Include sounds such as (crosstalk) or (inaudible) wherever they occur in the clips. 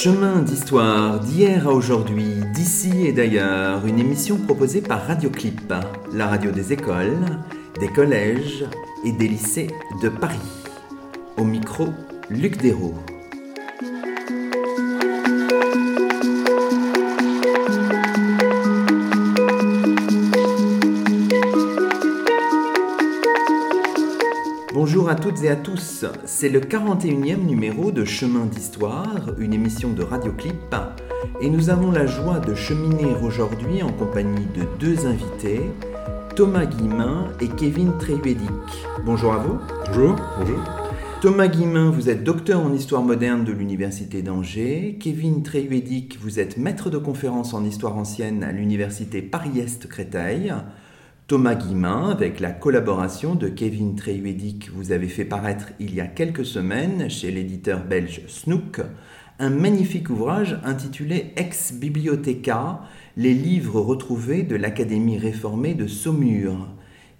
Chemin d'histoire d'hier à aujourd'hui, d'ici et d'ailleurs, une émission proposée par Radioclip, la radio des écoles, des collèges et des lycées de Paris. Au micro, Luc Dérault. Bonjour à toutes et à tous, c'est le 41e numéro de Chemin d'Histoire, une émission de Radioclip, et nous avons la joie de cheminer aujourd'hui en compagnie de deux invités, Thomas Guillemin et Kevin Tréhuédic. Bonjour à vous. Bonjour. Bonjour. Thomas Guillemin, vous êtes docteur en histoire moderne de l'Université d'Angers. Kevin Tréhuédic, vous êtes maître de conférence en histoire ancienne à l'Université Paris-Est Créteil. Thomas Guillemin, avec la collaboration de Kevin Tréhuédic, vous avez fait paraître il y a quelques semaines chez l'éditeur belge Snook un magnifique ouvrage intitulé Ex Bibliotheca, les livres retrouvés de l'Académie réformée de Saumur.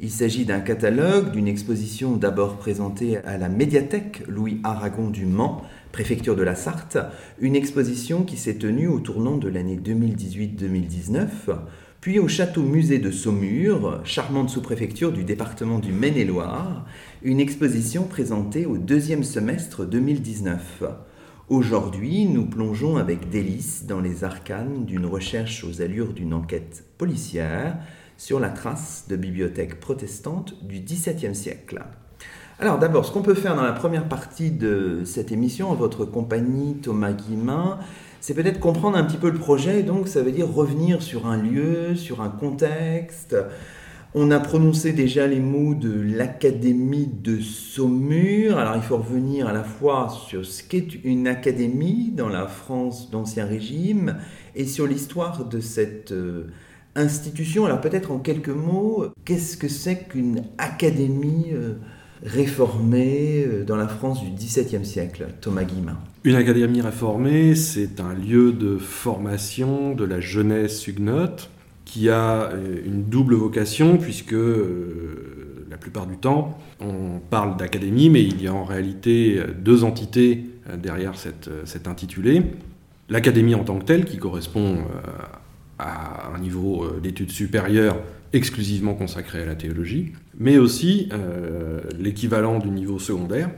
Il s'agit d'un catalogue, d'une exposition d'abord présentée à la médiathèque Louis Aragon du Mans, préfecture de la Sarthe, une exposition qui s'est tenue au tournant de l'année 2018-2019 puis au château musée de Saumur, charmante sous-préfecture du département du Maine-et-Loire, une exposition présentée au deuxième semestre 2019. Aujourd'hui, nous plongeons avec délice dans les arcanes d'une recherche aux allures d'une enquête policière sur la trace de bibliothèques protestantes du XVIIe siècle. Alors d'abord, ce qu'on peut faire dans la première partie de cette émission, en votre compagnie Thomas Guillemin, c'est peut-être comprendre un petit peu le projet, donc ça veut dire revenir sur un lieu, sur un contexte. On a prononcé déjà les mots de l'Académie de Saumur. Alors il faut revenir à la fois sur ce qu'est une académie dans la France d'Ancien Régime et sur l'histoire de cette euh, institution. Alors peut-être en quelques mots, qu'est-ce que c'est qu'une académie euh, réformée euh, dans la France du XVIIe siècle, Thomas Guillemin? Une académie réformée, c'est un lieu de formation de la jeunesse huguenote qui a euh, une double vocation puisque la plupart du temps on parle d'académie mais il y a en réalité deux entités derrière cet intitulé. L'académie en tant que telle qui correspond à un niveau d'études supérieures exclusivement consacré à la théologie, mais aussi euh, l'équivalent du niveau secondaire,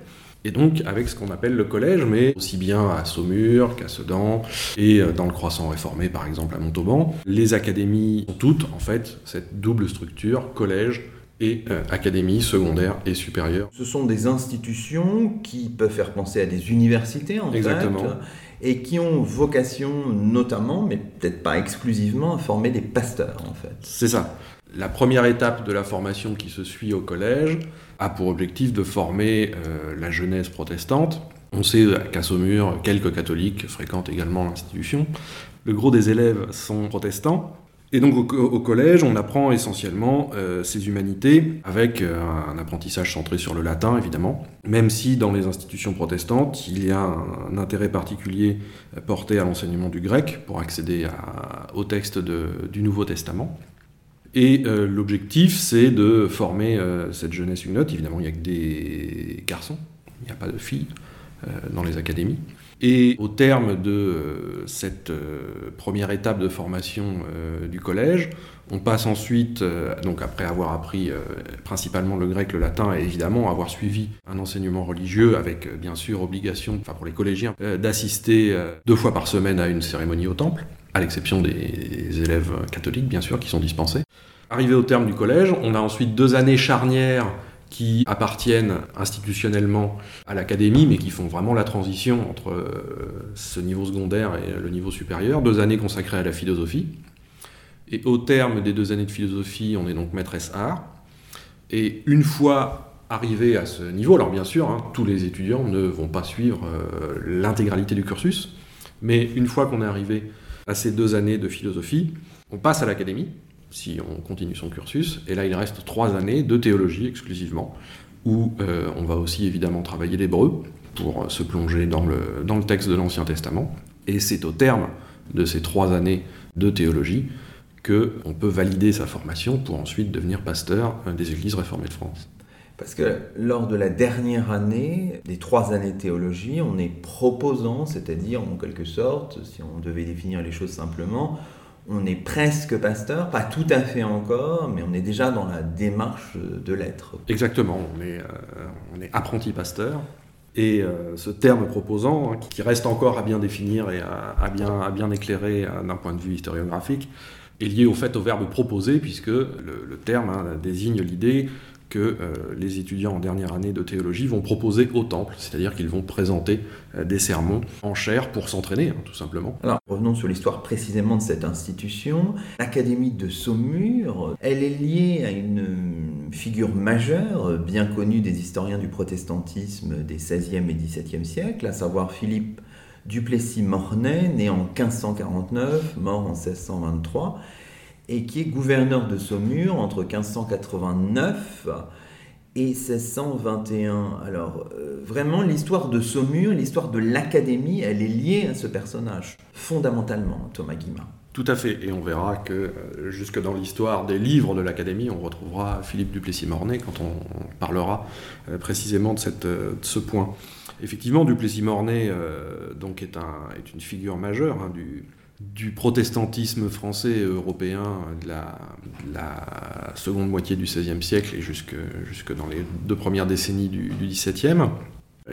et donc avec ce qu'on appelle le collège, mais aussi bien à Saumur qu'à Sedan, et euh, dans le croissant réformé par exemple à Montauban. Les académies ont toutes en fait cette double structure, collège et euh, académie secondaire et supérieure. Ce sont des institutions qui peuvent faire penser à des universités en Exactement. fait et qui ont vocation notamment, mais peut-être pas exclusivement, à former des pasteurs en fait. C'est ça. La première étape de la formation qui se suit au collège a pour objectif de former euh, la jeunesse protestante. On sait qu'à Saumur, quelques catholiques fréquentent également l'institution. Le gros des élèves sont protestants. Et donc au, collège, on apprend essentiellement euh, ces humanités avec euh, un apprentissage centré sur le latin, évidemment, même si dans les institutions protestantes, il y a un, intérêt particulier porté à l'enseignement du grec pour accéder au texte du Nouveau Testament. Et euh, l'objectif, c'est de former euh, cette jeunesse huguenote. Évidemment, il n'y a que des garçons, il n'y a pas de filles euh, dans les académies. Et au terme de cette première étape de formation du collège, on passe ensuite, donc après avoir appris principalement le grec, le latin, et évidemment avoir suivi un enseignement religieux avec bien sûr obligation, enfin pour les collégiens, d'assister deux fois par semaine à une cérémonie au temple à l'exception des élèves catholiques, bien sûr, qui sont dispensés. Arrivé au terme du collège, on a ensuite deux années charnières qui appartiennent institutionnellement à l'académie, mais qui font vraiment la transition entre euh, ce niveau secondaire et le niveau supérieur, deux années consacrées à la philosophie. Et au terme des deux années de philosophie, on est donc maîtresse art. Et une fois arrivé à ce niveau, alors bien sûr, hein, tous les étudiants ne vont pas suivre euh, l'intégralité du cursus, mais une fois qu'on est arrivé à ces deux années de philosophie, on passe à l'académie, si on continue son cursus, et là il reste trois années de théologie exclusivement, où euh, on va aussi évidemment travailler l'hébreu, pour se plonger dans le, dans le texte de l'Ancien Testament. Et c'est au terme de ces trois années de théologie qu'on peut valider sa formation pour ensuite devenir pasteur des églises réformées de France. Parce que lors de la dernière année, des trois années de théologie, on est proposant, c'est-à-dire en quelque sorte, si on devait définir les choses simplement, on est presque pasteur, pas tout à fait encore, mais on est déjà dans la démarche de l'être. Exactement, on est, euh, on est apprenti pasteur. Et euh, ce terme proposant, hein, qui reste encore à bien définir et à, bien, éclairer euh, d'un point de vue historiographique, est lié au fait au verbe proposer, puisque le, terme hein, désigne l'idée que euh, les étudiants en dernière année de théologie vont proposer au temple, c'est-à-dire qu'ils vont présenter euh, des sermons en chair pour s'entraîner, hein, tout simplement. Alors, revenons sur l'histoire précisément de cette institution. L'Académie de Saumur, elle est liée à une figure majeure, bien connue des historiens du protestantisme des 16e et 17e siècles, à savoir Philippe Duplessis-Mornay, né en 1549, mort en 1623 et qui est gouverneur de Saumur entre 1589 et 1621. Alors, euh, vraiment, l'histoire de Saumur, l'histoire de l'Académie, elle est liée à ce personnage, fondamentalement, Thomas Guimard. Tout à fait, et on verra que euh, jusque dans l'histoire des livres de l'Académie, on retrouvera Philippe Duplessis-Mornay quand on, parlera euh, précisément de, cette, de, ce point. Effectivement, Duplessis-Mornay donc est, un, est, une figure majeure hein, du, du protestantisme français et européen de la, seconde moitié du XVIe siècle et jusque, jusque, dans les deux premières décennies du, XVIIe.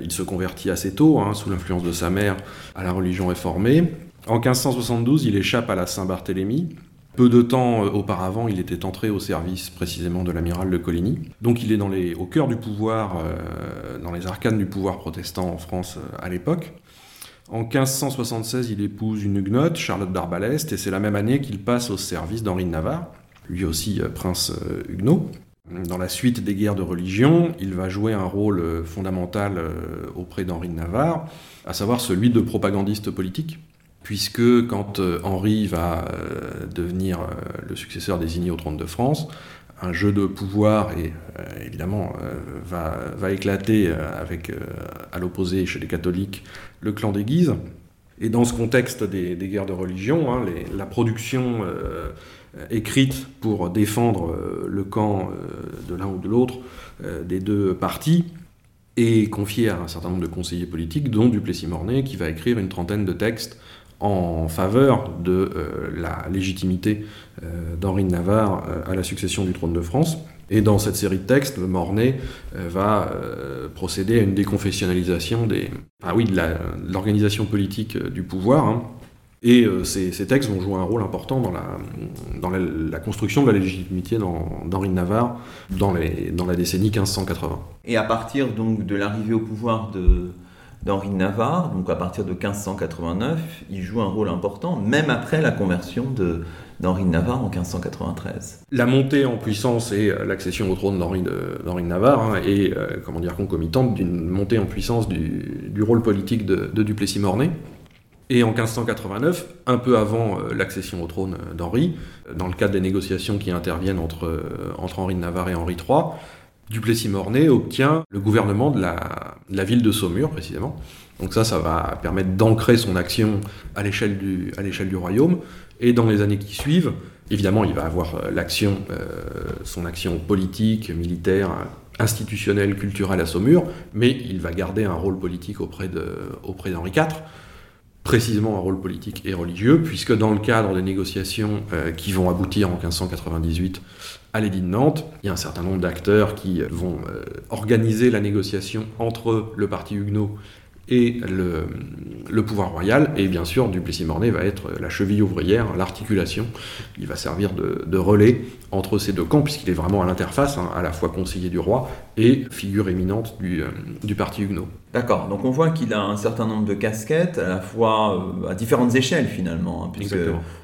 Il se convertit assez tôt, hein, sous l'influence de sa mère, à la religion réformée. En 1572, il échappe à la Saint-Barthélemy. Peu de temps euh, auparavant, il était entré au service précisément de l'amiral de Coligny. Donc il est dans les, au cœur du pouvoir, euh, dans les arcanes du pouvoir protestant en France euh, à l'époque. En 1576, il épouse une huguenote, Charlotte d'Arbaleste, et c'est la même année qu'il passe au service d'Henri de Navarre, lui aussi euh, prince euh, huguenot. Dans la suite des guerres de religion, il va jouer un rôle euh, fondamental auprès d'Henri de Navarre, à savoir celui de propagandiste politique, puisque quand Henri va devenir le successeur désigné au trône de France, un jeu de pouvoir et évidemment va, éclater avec à l'opposé chez les catholiques le clan des Guises. Et dans ce contexte des, guerres de religion, hein, la production euh, écrite pour défendre euh, le camp euh, de l'un ou de l'autre des deux partis est confiée à un certain nombre de conseillers politiques, dont Duplessis-Mornay, qui va écrire une trentaine de textes en faveur de la légitimité d'Henri de Navarre à la succession du trône de France. Et dans cette série de textes, Mornay euh, va euh, procéder à une déconfessionnalisation des, ah oui, de l'organisation politique euh, du pouvoir. Hein. Et ces, textes vont jouer un rôle important dans la, construction de la légitimité d'Henri de Navarre dans, dans la décennie 1580. Et à partir donc de l'arrivée au pouvoir de, d'Henri de Navarre, donc à partir de 1589, il joue un rôle important, même après la conversion de, d'Henri de Navarre en 1593. La montée en puissance et euh, l'accession au trône d'Henri de, Navarre hein, est euh, comment concomitante d'une montée en puissance du, rôle politique de, Duplessis-Mornay. Et en 1589, un peu avant euh, l'accession au trône d'Henri, dans le cadre des négociations qui interviennent entre, entre Henri de Navarre et Henri III, Duplessis-Mornay obtient le gouvernement de la, ville de Saumur, précisément. Donc ça, ça va permettre d'ancrer son action à l'échelle du, royaume, et dans les années qui suivent, évidemment, il va avoir euh, l'action, euh, son action politique, militaire, institutionnelle, culturelle à Saumur, mais il va garder un rôle politique auprès d'Henri IV, précisément un rôle politique et religieux, puisque dans le cadre des négociations euh, qui vont aboutir en 1598 à l'édit de Nantes, il y a un certain nombre d'acteurs qui vont organiser la négociation entre le parti huguenot et le, pouvoir royal, et bien sûr Duplessis-Mornay va être la cheville ouvrière, l'articulation, il va servir de, relais entre ces deux camps, puisqu'il est vraiment à l'interface, hein, à la fois conseiller du roi et figure éminente du, euh, du parti huguenot. D'accord, donc on voit qu'il a un certain nombre de casquettes, à la fois euh, à différentes échelles finalement, hein, puisque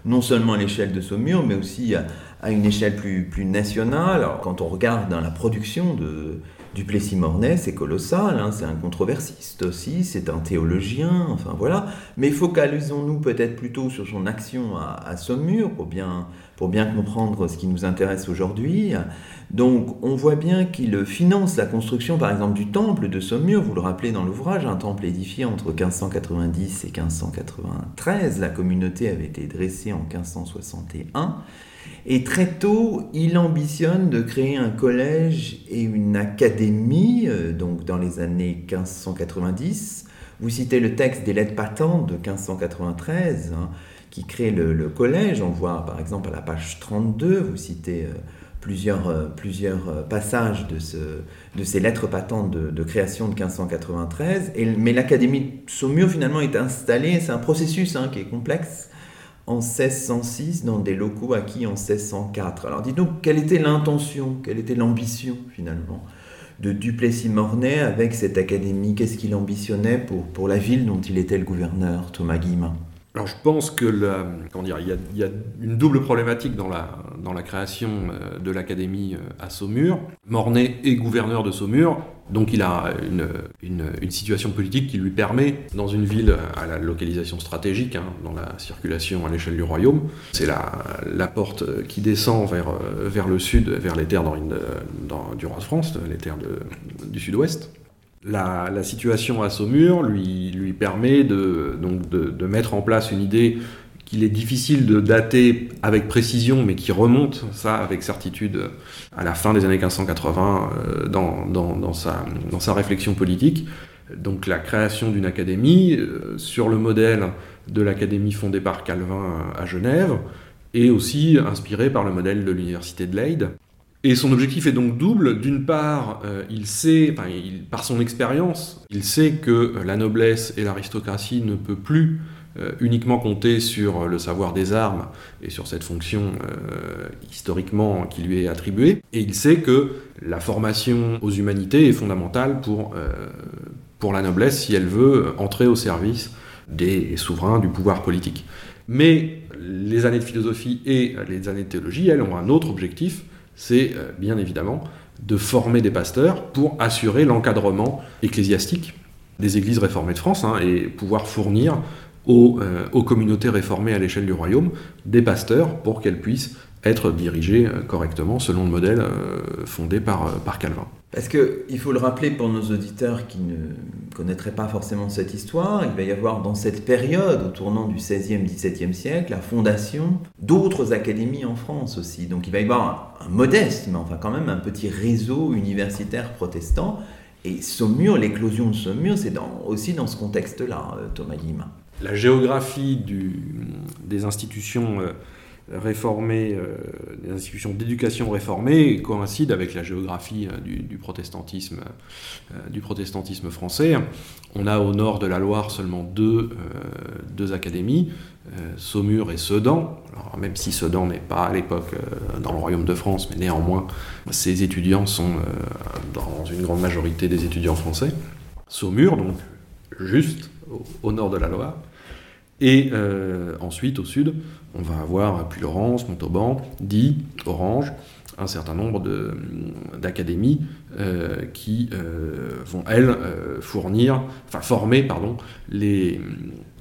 non seulement à l'échelle de Saumur, mais aussi à, une échelle plus, plus nationale. Alors, quand on regarde dans la production de Duplessis-Mornay, c'est colossal, hein, c'est un controversiste aussi, c'est un théologien, enfin voilà. Mais focalisons-nous peut-être plutôt sur son action à, Saumur pour bien, pour bien comprendre ce qui nous intéresse aujourd'hui. Donc on voit bien qu'il finance la construction par exemple du temple de Saumur, vous le rappelez dans l'ouvrage, un temple édifié entre 1590 et 1593, la communauté avait été dressée en 1561. Et très tôt, il ambitionne de créer un collège et une académie, euh, donc dans les années 1590. Vous citez le texte des lettres patentes de 1593, hein, qui crée le, collège. On voit par exemple à la page 32, vous citez euh, plusieurs, euh, passages de, ce, de ces lettres patentes de, création de 1593. Et, mais l'académie Saumur finalement est installée, c'est un processus hein, qui est complexe en 1606 dans des locaux acquis en 1604. Alors dites-nous, quelle était l'intention, quelle était l'ambition finalement de Duplessis-Mornay avec cette académie? Qu'est-ce qu'il ambitionnait pour, pour la ville dont il était le gouverneur, Thomas Guillemin? Alors je pense que comment il, y a, une double problématique dans la, création euh, de l'académie euh, à Saumur. Mornay est gouverneur de Saumur, donc il a une, situation politique qui lui permet, dans une ville à la localisation stratégique, hein, dans la circulation à l'échelle du royaume, c'est la, la, porte qui descend vers, le sud, vers les terres du roi de France, les terres du sud-ouest la, situation à Saumur lui, permet de, donc de, mettre en place une idée qu'il est difficile de dater avec précision, mais qui remonte, ça, avec certitude, à la fin des années 1580 euh, dans, sa, réflexion politique. Donc la création d'une académie euh, sur le modèle de l'académie fondée par Calvin à Genève, et aussi inspirée par le modèle de l'université de Leyde. Et son objectif est donc double. D'une part, euh, il sait, par son expérience, il sait que euh, la noblesse et l'aristocratie ne peut plus euh, uniquement compter sur le savoir des armes et sur cette fonction historiquement qui lui est attribuée. Et il sait que la formation aux humanités est fondamentale pour, pour la noblesse si elle veut entrer au service des souverains, du pouvoir politique. Mais les années de philosophie et les années de théologie, elles, ont un autre objectif, c'est euh, bien évidemment de former des pasteurs pour assurer l'encadrement ecclésiastique des églises réformées de France hein, et pouvoir fournir euh, aux, communautés réformées à l'échelle du royaume des pasteurs pour qu'elles puissent être dirigées euh, correctement selon le modèle fondé par, par Calvin. Parce qu'il faut le rappeler pour nos auditeurs qui ne connaîtraient pas forcément cette histoire, il va y avoir dans cette période, au tournant du XVIe, XVIIe siècle, la fondation d'autres académies en France aussi. Donc il va y avoir un, modeste, mais enfin quand même un petit réseau universitaire protestant. Et Saumur, l'éclosion de Saumur, c'est aussi dans ce contexte-là, euh, Thomas Guillemin. La géographie des institutions réformées, euh, des institutions d'éducation réformées coïncident avec la géographie euh, du, protestantisme, euh, du protestantisme français. On a au nord de la Loire seulement deux, deux académies, Saumur et Sedan. Alors, même si Sedan n'est pas à l'époque dans le royaume de France, mais néanmoins, ces étudiants sont dans une grande majorité des étudiants français. Saumur, donc juste au nord de la Loire. Et ensuite, au sud, on va avoir Puy-Laurence, Montauban, Die, Orange, un certain nombre d'académies euh, qui euh, vont, elles, fournir, enfin former, pardon, les,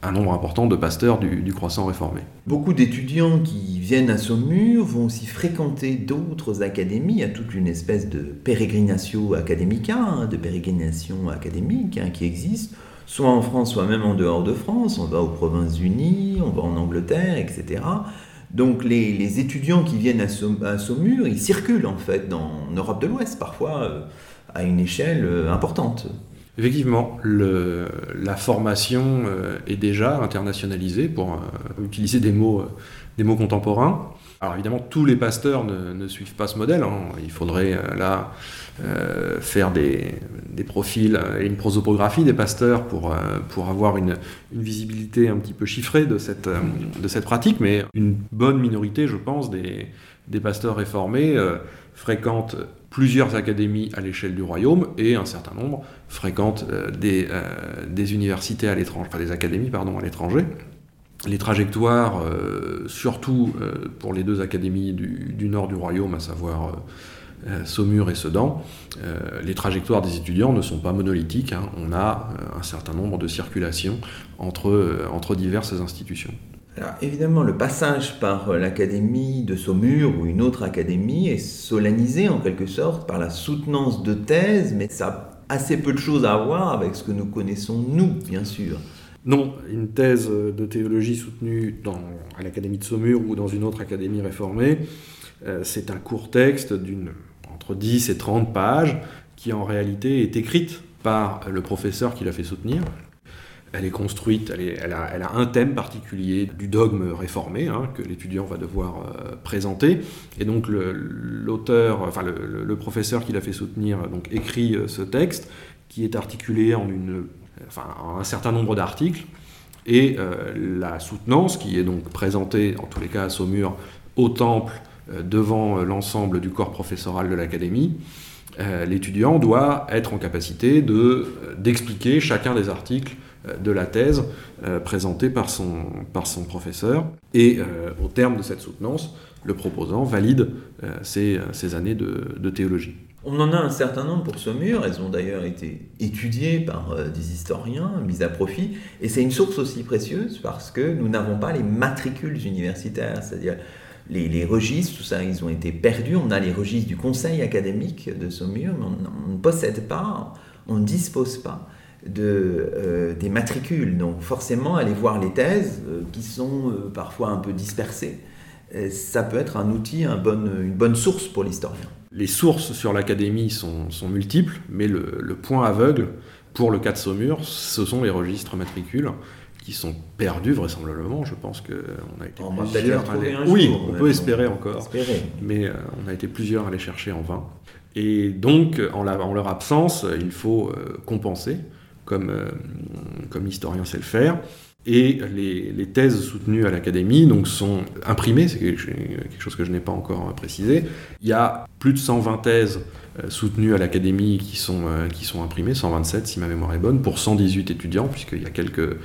un nombre important de pasteurs du, croissant réformé. Beaucoup d'étudiants qui viennent à Saumur vont aussi fréquenter d'autres académies. Il y a toute une espèce de pérégrination académica, hein, de pérégrination académique hein, qui existe soit en France, soit même en dehors de France. On va aux Provinces-Unies, on va en Angleterre, etc. Donc les, étudiants qui viennent à, Saumur, ils circulent en fait dans Europe de l'Ouest, parfois euh, à une échelle euh, importante. Effectivement, la formation euh, est déjà internationalisée, pour utiliser des mots, des mots contemporains. Alors évidemment, tous les pasteurs ne, suivent pas ce modèle. Hein. Il faudrait là euh, faire des, profils et une prosopographie des pasteurs pour, euh, pour avoir une, visibilité un petit peu chiffrée de cette, euh, de cette pratique, mais une bonne minorité, je pense, des, des pasteurs réformés fréquentent plusieurs académies à l'échelle du royaume et un certain nombre fréquentent des, des universités à l'étranger, enfin des académies pardon, à l'étranger. Les trajectoires, surtout pour les deux académies du, nord du royaume, à savoir Saumur et Sedan, les trajectoires des étudiants ne sont pas monolithiques. Hein. On a un certain nombre de circulations entre diverses institutions. Alors évidemment, le passage par l'académie de Saumur ou une autre académie est solennisé en quelque sorte par la soutenance de thèse, mais ça a assez peu de choses à voir avec ce que nous connaissons nous, bien sûr. Non, une thèse de théologie soutenue dans, à l'Académie de Saumur ou dans une autre académie réformée, euh, c'est un court texte d'une entre 10 et 30 pages qui en réalité est écrite par le professeur qui l'a fait soutenir. Elle est construite, elle, a, un thème particulier du dogme réformé hein, que l'étudiant va devoir euh, présenter. Et donc l'auteur, enfin le, professeur qui l'a fait soutenir, donc écrit euh, ce texte qui est articulé en enfin, un certain nombre d'articles, et euh, la soutenance, qui est donc présentée, en tous les cas à Saumur, au temple, euh, devant euh, l'ensemble du corps professoral de l'Académie, l'étudiant doit être en capacité d'expliquer chacun des articles de la thèse présentée par son, par son professeur. Et au terme de cette soutenance, le proposant valide ses, années de théologie. On en a un certain nombre pour Saumur, elles ont d'ailleurs été étudiées par euh, des historiens, mises à profit, et c'est une source aussi précieuse parce que nous n'avons pas les matricules universitaires, c'est-à-dire les, registres, tout ça, ils ont été perdus. On a les registres du conseil académique de Saumur, mais on, ne possède pas, on ne dispose pas de, euh, des matricules. Donc forcément, aller voir les thèses euh, qui sont parfois un peu dispersées, ça peut être un outil, une bonne source pour l'historien. Les sources sur l'académie sont, multiples, mais le, point aveugle pour le cas de Saumur, ce sont les registres matricules qui sont perdus vraisemblablement. Je pense qu'on a été plusieurs à les... Oui, on peut espérer encore. Mais euh, on a été plusieurs à les chercher en vain. Et donc, en, leur absence, il faut euh, compenser, comme, euh, comme l'historien sait le faire. Et les, thèses soutenues à l'Académie donc, sont imprimées, c'est quelque chose que je n'ai pas encore précisé. Il y a plus de 120 thèses euh, soutenues à l'Académie qui sont, euh, qui sont imprimées, 127 si ma mémoire est bonne, pour 118 étudiants, puisqu'il y a quelques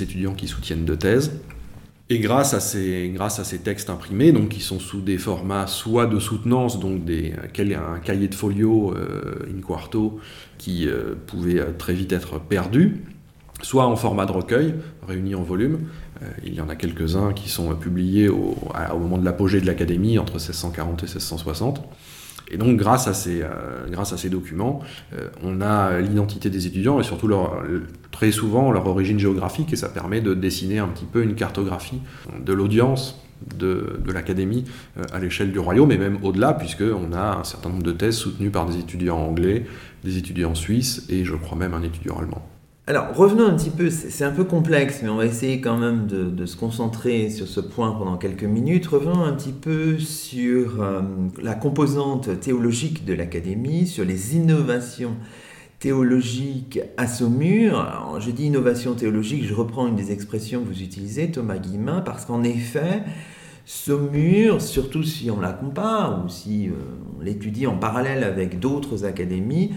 étudiants qui soutiennent deux thèses. Et grâce à ces, textes imprimés, donc qui sont sous des formats soit de soutenance, donc un cahier de folio euh, in quarto qui pouvait très vite être perdu, soit en format de recueil, réunis en volume. Euh, il y en a quelques-uns qui sont publiés au, moment de l'apogée de l'Académie, entre 1640 et 1660. Et donc, grâce à ces, euh, documents, euh, on a l'identité des étudiants et surtout très souvent leur origine géographique, et ça permet de dessiner un petit peu une cartographie de l'audience de, de l'académie à l'échelle du royaume, et même au-delà, puisqu'on a un certain nombre de thèses soutenues par des étudiants anglais, des étudiants suisses, et je crois même un étudiant allemand. Alors revenons un petit peu, c'est un peu complexe, mais on va essayer quand même de, se concentrer sur ce point pendant quelques minutes. Revenons un petit peu sur euh, la composante théologique de l'Académie, sur les innovations théologiques à Saumur. Je dis innovation théologique, je reprends une des expressions que vous utilisez, Thomas Guillemin, parce qu'en effet, Saumur, surtout si on la compare ou si euh, on l'étudie en parallèle avec d'autres académies,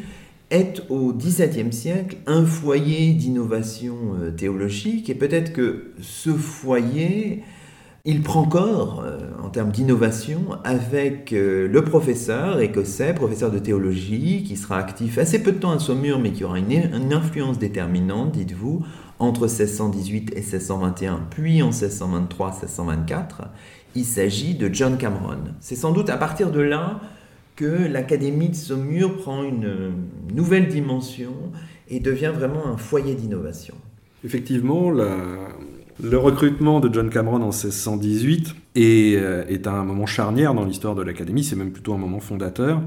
est au XVIIe siècle un foyer d'innovation euh, théologique et peut-être que ce foyer, il prend corps euh, en termes d'innovation avec euh, le professeur écossais, professeur de théologie, qui sera actif assez peu de temps à Saumur, mais qui aura une, une influence déterminante, dites-vous, entre 1618 et 1621, puis en 1623-1624. Il s'agit de John Cameron. C'est sans doute à partir de là que l'Académie de Saumur prend une nouvelle dimension et devient vraiment un foyer d'innovation. Effectivement, le recrutement de John Cameron en 1618 est, euh, est un moment charnière dans l'histoire de l'Académie, c'est même plutôt un moment fondateur,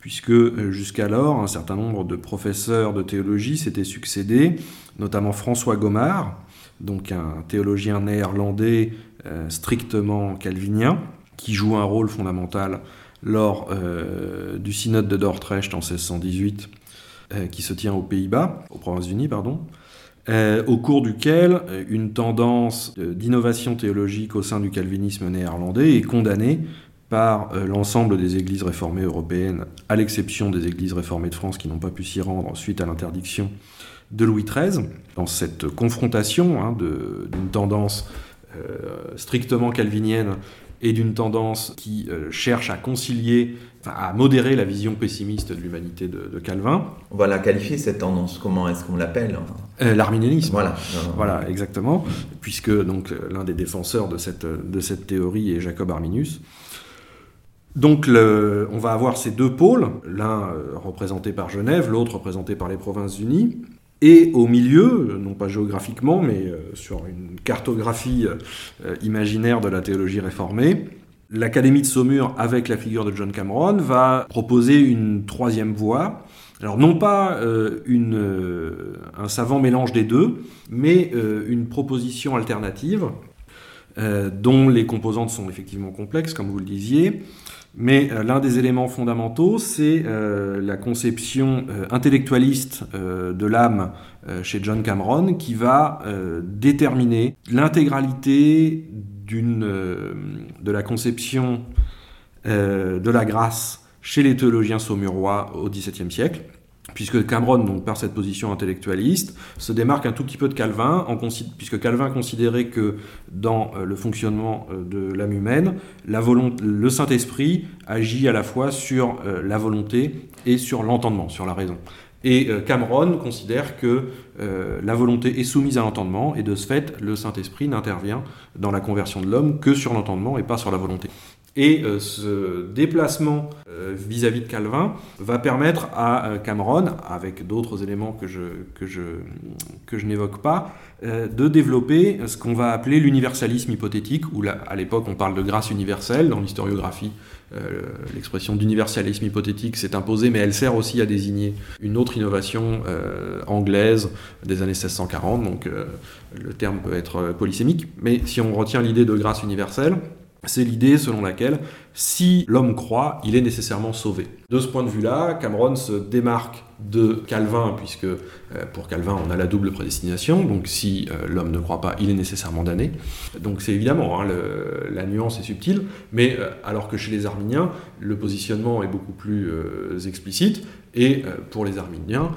puisque euh, jusqu'alors, un certain nombre de professeurs de théologie s'étaient succédés, notamment François Gomard, donc un théologien néerlandais euh, strictement calvinien, qui joue un rôle fondamental lors euh, du synode de Dordrecht en 1618, euh, qui se tient aux Pays-Bas, aux Provinces-Unies, pardon, euh, au cours duquel une tendance d'innovation théologique au sein du calvinisme néerlandais est condamnée par l'ensemble des églises réformées européennes, à l'exception des églises réformées de France qui n'ont pas pu s'y rendre suite à l'interdiction de Louis XIII, dans cette confrontation hein, d'une tendance strictement calvinienne et d'une tendance qui cherche à concilier, à modérer la vision pessimiste de l'humanité de, Calvin. On va la qualifier cette tendance, comment est-ce qu'on l'appelle L'arménianisme. Voilà. Voilà, exactement, puisque donc l'un des défenseurs de cette, de cette théorie est Jacob Arminius. Donc on va avoir ces deux pôles, l'un euh, représenté par Genève, l'autre représenté par les Provinces-Unies. Et au milieu, non pas géographiquement, mais euh, sur une cartographie euh, imaginaire de la théologie réformée, l'Académie de Saumur, avec la figure de John Cameron, va proposer une troisième voie. Alors non pas un savant mélange des deux, mais une proposition alternative, dont les composantes sont effectivement complexes, comme vous le disiez, mais euh, l'un des éléments fondamentaux, c'est euh, la conception euh, intellectualiste de l'âme chez John Cameron qui va déterminer l'intégralité de la conception de la grâce chez les théologiens saumurois au XVIIe siècle puisque Cameron, donc, par cette position intellectualiste, se démarque un tout petit peu de Calvin, puisque Calvin considérait que dans euh, le fonctionnement euh, de l'âme humaine, le Saint-Esprit agit à la fois sur euh, la volonté et sur l'entendement, sur la raison. Et Cameron considère que la volonté est soumise à l'entendement, et de ce fait, le Saint-Esprit n'intervient dans la conversion de l'homme que sur l'entendement et pas sur la volonté. Et euh, ce déplacement euh, vis-à-vis de Calvin va permettre à euh, Cameron, avec d'autres éléments que je, que je, que je n'évoque pas, de développer ce qu'on va appeler l'universalisme hypothétique, où à l'époque on parle de grâce universelle, dans l'historiographie l'expression d'universalisme hypothétique s'est imposée, mais elle sert aussi à désigner une autre innovation anglaise des années 1640, donc le terme peut être polysémique, mais si on retient l'idée de grâce universelle, c'est l'idée selon laquelle si l'homme croit, il est nécessairement sauvé. De ce point de vue-là, Cameron se démarque de Calvin, puisque euh, pour Calvin, on a la double prédestination, donc si euh, l'homme ne croit pas, il est nécessairement damné. Donc c'est évidemment, hein, la nuance est subtile, mais euh, alors que chez les arminiens, le positionnement est beaucoup plus explicite, et pour les arminiens,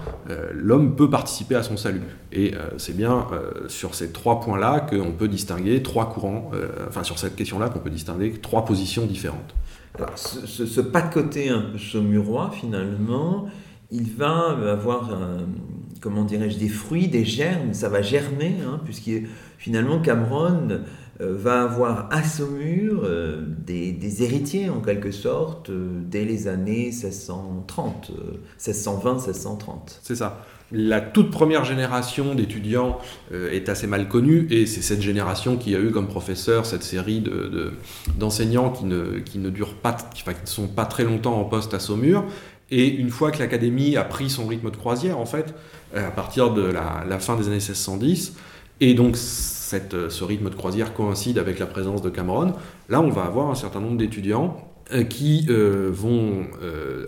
l'homme peut participer à son salut. Et c'est bien sur ces trois points-là qu'on peut distinguer trois courants, enfin sur cette question-là qu'on peut distinguer trois positions différentes. Alors, ce, pas de côté un peu saumurois, finalement, il va avoir, comment dirais-je, des fruits, des germes, ça va germer, hein, puisque finalement Cameron euh, va avoir à Saumur euh, des, héritiers en quelque sorte euh, dès les années 1630, 1620-1630. C'est ça. La toute première génération d'étudiants est assez mal connue et c'est cette génération qui a eu comme professeur cette série d'enseignants qui, ne, qui ne durent pas, qui, ne sont pas très longtemps en poste à Saumur et une fois que l'académie a pris son rythme de croisière, en fait, euh, à partir de la, fin des années 1610, et donc euh, ce rythme de croisière coïncide avec la présence de Cameron, là on va avoir un certain nombre d'étudiants euh, qui vont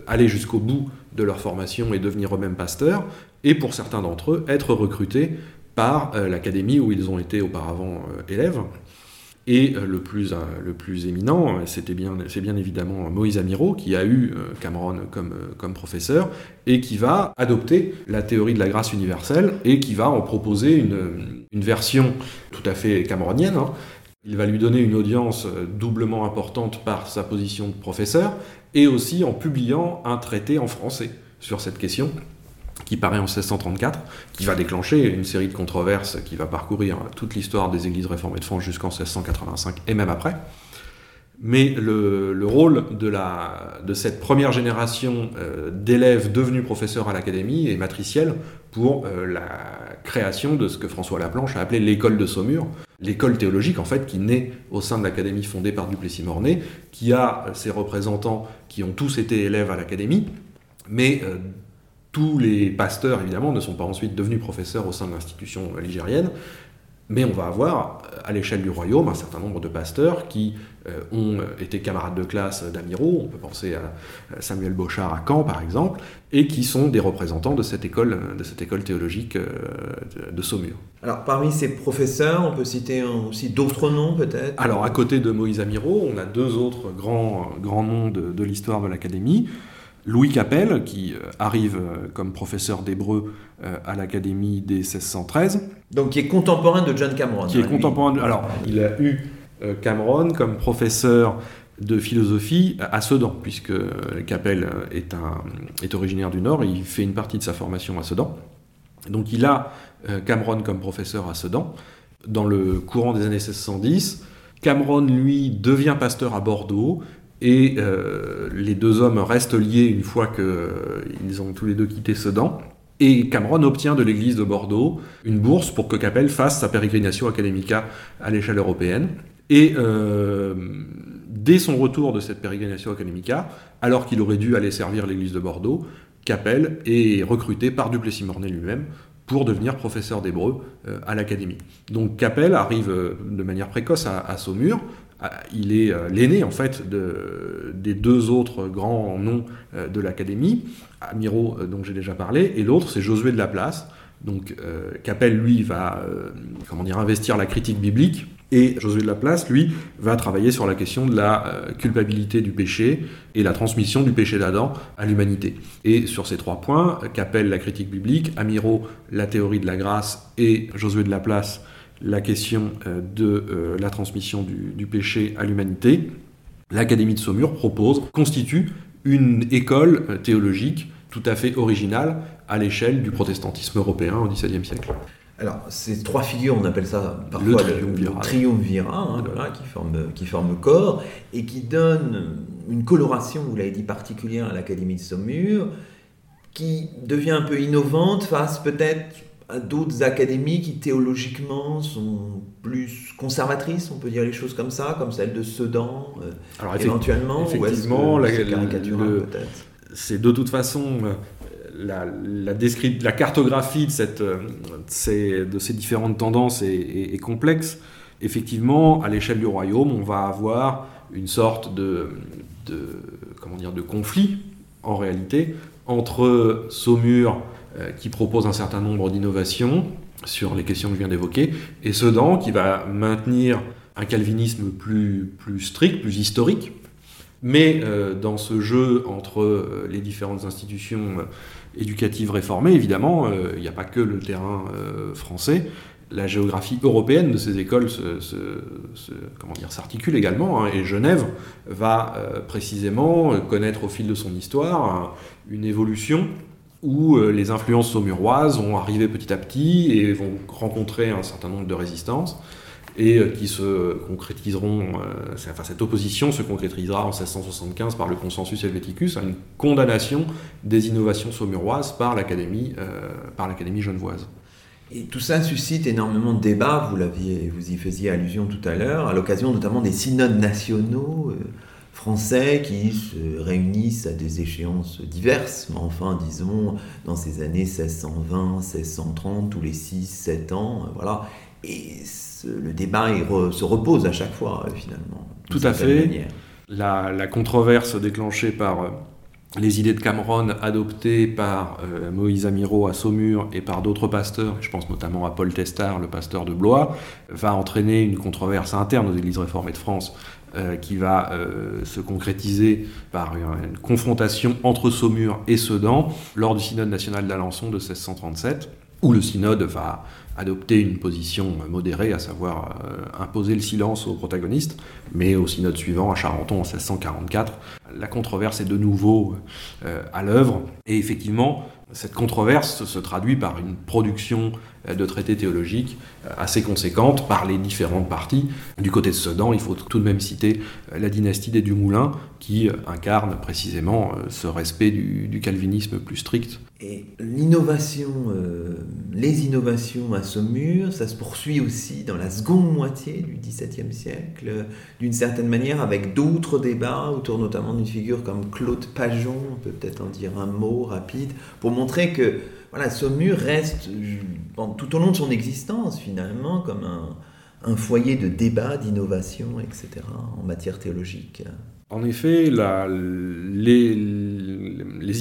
aller jusqu'au bout de leur formation et devenir eux-mêmes pasteurs, et pour certains d'entre eux, être recrutés par l'académie où ils ont été auparavant élèves. Et euh, le plus, euh, le plus éminent, c'était bien, c'est bien évidemment Moïse Amiro, qui a eu euh, Cameron comme, comme professeur, et qui va adopter la théorie de la grâce universelle, et qui va en proposer une, une version tout à fait cameronienne. Hein. Il va lui donner une audience doublement importante par sa position de professeur, et aussi en publiant un traité en français sur cette question, qui paraît en 1634, qui va déclencher une série de controverses qui va parcourir toute l'histoire des églises réformées de France jusqu'en 1685 et même après. Mais le, rôle de, la, de, cette première génération euh, d'élèves devenus professeurs à l'académie est matriciel pour euh, la création de ce que François Laplanche a appelé l'école de Saumur, l'école théologique en fait qui naît au sein de l'académie fondée par Duplessis-Mornay, qui a ses représentants qui ont tous été élèves à l'académie, mais euh, tous les pasteurs, évidemment, ne sont pas ensuite devenus professeurs au sein de l'institution ligérienne, mais on va avoir, à l'échelle du royaume, un certain nombre de pasteurs qui euh, ont été camarades de classe d'Amiro, on peut penser à Samuel Bochard à Caen par exemple, et qui sont des représentants de cette école, de cette école théologique euh, de Saumur. Alors parmi ces professeurs, on peut citer aussi d'autres noms peut-être? Alors à côté de Moïse Amiro, on a deux autres grands, grands noms de, de l'histoire de l'Académie. Louis Capel, qui euh, arrive euh, comme professeur d'hébreu euh, à l'Académie dès 1613. Donc qui est contemporain de John Cameron. Qui est contemporain Alors, il a eu Cameron comme professeur de philosophie à Sedan, puisque Capel est, un, est originaire du Nord, et il fait une partie de sa formation à Sedan. Donc il a Cameron comme professeur à Sedan. Dans le courant des années 1610, Cameron, lui, devient pasteur à Bordeaux, et euh, les deux hommes restent liés une fois qu'ils euh, ont tous les deux quitté Sedan. Et Cameron obtient de l'église de Bordeaux une bourse pour que Capel fasse sa pérégrination académica à l'échelle européenne. Et euh, dès son retour de cette pérégrination académica, alors qu'il aurait dû aller servir l'église de Bordeaux, Capel est recruté par Duplessis Mornay lui-même pour devenir professeur d'hébreu à l'académie. Donc Capel arrive de manière précoce à Saumur, il est euh, l'aîné en fait des deux autres grands noms euh, de l'académie, Amiro euh, dont j'ai déjà parlé, et l'autre c'est Josué de Laplace. Donc Capel lui va comment dire investir la critique biblique et Josué de Laplace lui va travailler sur la question de la culpabilité du péché et la transmission du péché d'Adam à l'humanité. Et sur ces trois points, Capel la critique biblique, Amiro la théorie de la grâce et Josué de Laplace la question euh, de euh, la transmission du, péché à l'humanité, l'Académie de Saumur propose, constitue une école euh, théologique tout à fait originale à l'échelle du protestantisme européen au XVIIe siècle. Alors, ces trois figures, on appelle ça parfois le triumvirat, hein, qui, forme, qui forme corps, et qui donne une coloration, vous l'avez dit, particulière à l'Académie de Saumur, qui devient un peu innovante face peut-être d'autres académies qui théologiquement sont plus conservatrices, on peut dire les choses comme ça, comme celle de Sedan, euh, éventuellement, effectivement, la, c'est de toute façon euh, la, la, la cartographie de, cette, euh, ces, de ces différentes tendances est, complexe. Effectivement, à l'échelle du royaume, on va avoir une sorte de, de, comment dire, de conflit, en réalité, entre Saumur qui propose un certain nombre d'innovations sur les questions que je viens d'évoquer, et Sedan qui va maintenir un calvinisme plus, strict, plus historique, mais euh, dans ce jeu entre euh, les différentes institutions éducatives réformées, évidemment, il n'y a pas que le terrain français. La géographie européenne de ces écoles s'articule également, hein, et Genève va précisément connaître au fil de son histoire une évolution où euh, les influences saumuroises vont arriver petit à petit et vont rencontrer un certain nombre de résistances et euh, qui se concrétiseront, euh, enfin cette opposition se concrétisera en 1675 par le consensus helvéticus à une condamnation des innovations saumuroises par l'Académie par l'Académie genevoise. Et tout ça suscite énormément de débats, vous, l'aviez, vous y faisiez allusion tout à l'heure, à l'occasion notamment des synodes nationaux français qui se réunissent à des échéances diverses, mais enfin, disons, dans ces années 1620, 1630, tous les 6-7 ans, euh, voilà. Et le débat se repose à chaque fois, euh, finalement. Tout à fait. La, controverse déclenchée par euh, les idées de Cameron adoptées par Moïse Amiro à Saumur et par d'autres pasteurs, je pense notamment à Paul Testard, le pasteur de Blois, va entraîner une controverse interne aux églises réformées de France euh, qui va euh, se concrétiser par une, confrontation entre Saumur et Sedan lors du synode national d'Alençon de 1637, où le synode va adopter une position modérée, à savoir euh, imposer le silence aux protagonistes, mais au synode suivant, à Charenton en 1644, la controverse est de nouveau à l'œuvre, et effectivement, cette controverse se traduit par une production de traités théologiques euh, assez conséquentes par les différentes parties. Du côté de Sedan, il faut tout de même citer euh, la dynastie des Dumoulin, qui euh, incarne précisément ce respect du, calvinisme plus strict. Et l'innovation, les innovations à Saumur, ça se poursuit aussi dans la seconde moitié du XVIIe siècle, d'une certaine manière, avec d'autres débats autour notamment d'une figure comme Claude Pajon, on peut peut-être en dire un mot rapide, pour montrer que voilà, Saumur reste tout au long de son existence finalement comme un, foyer de débat, d'innovation, etc. en matière théologique. En effet, les,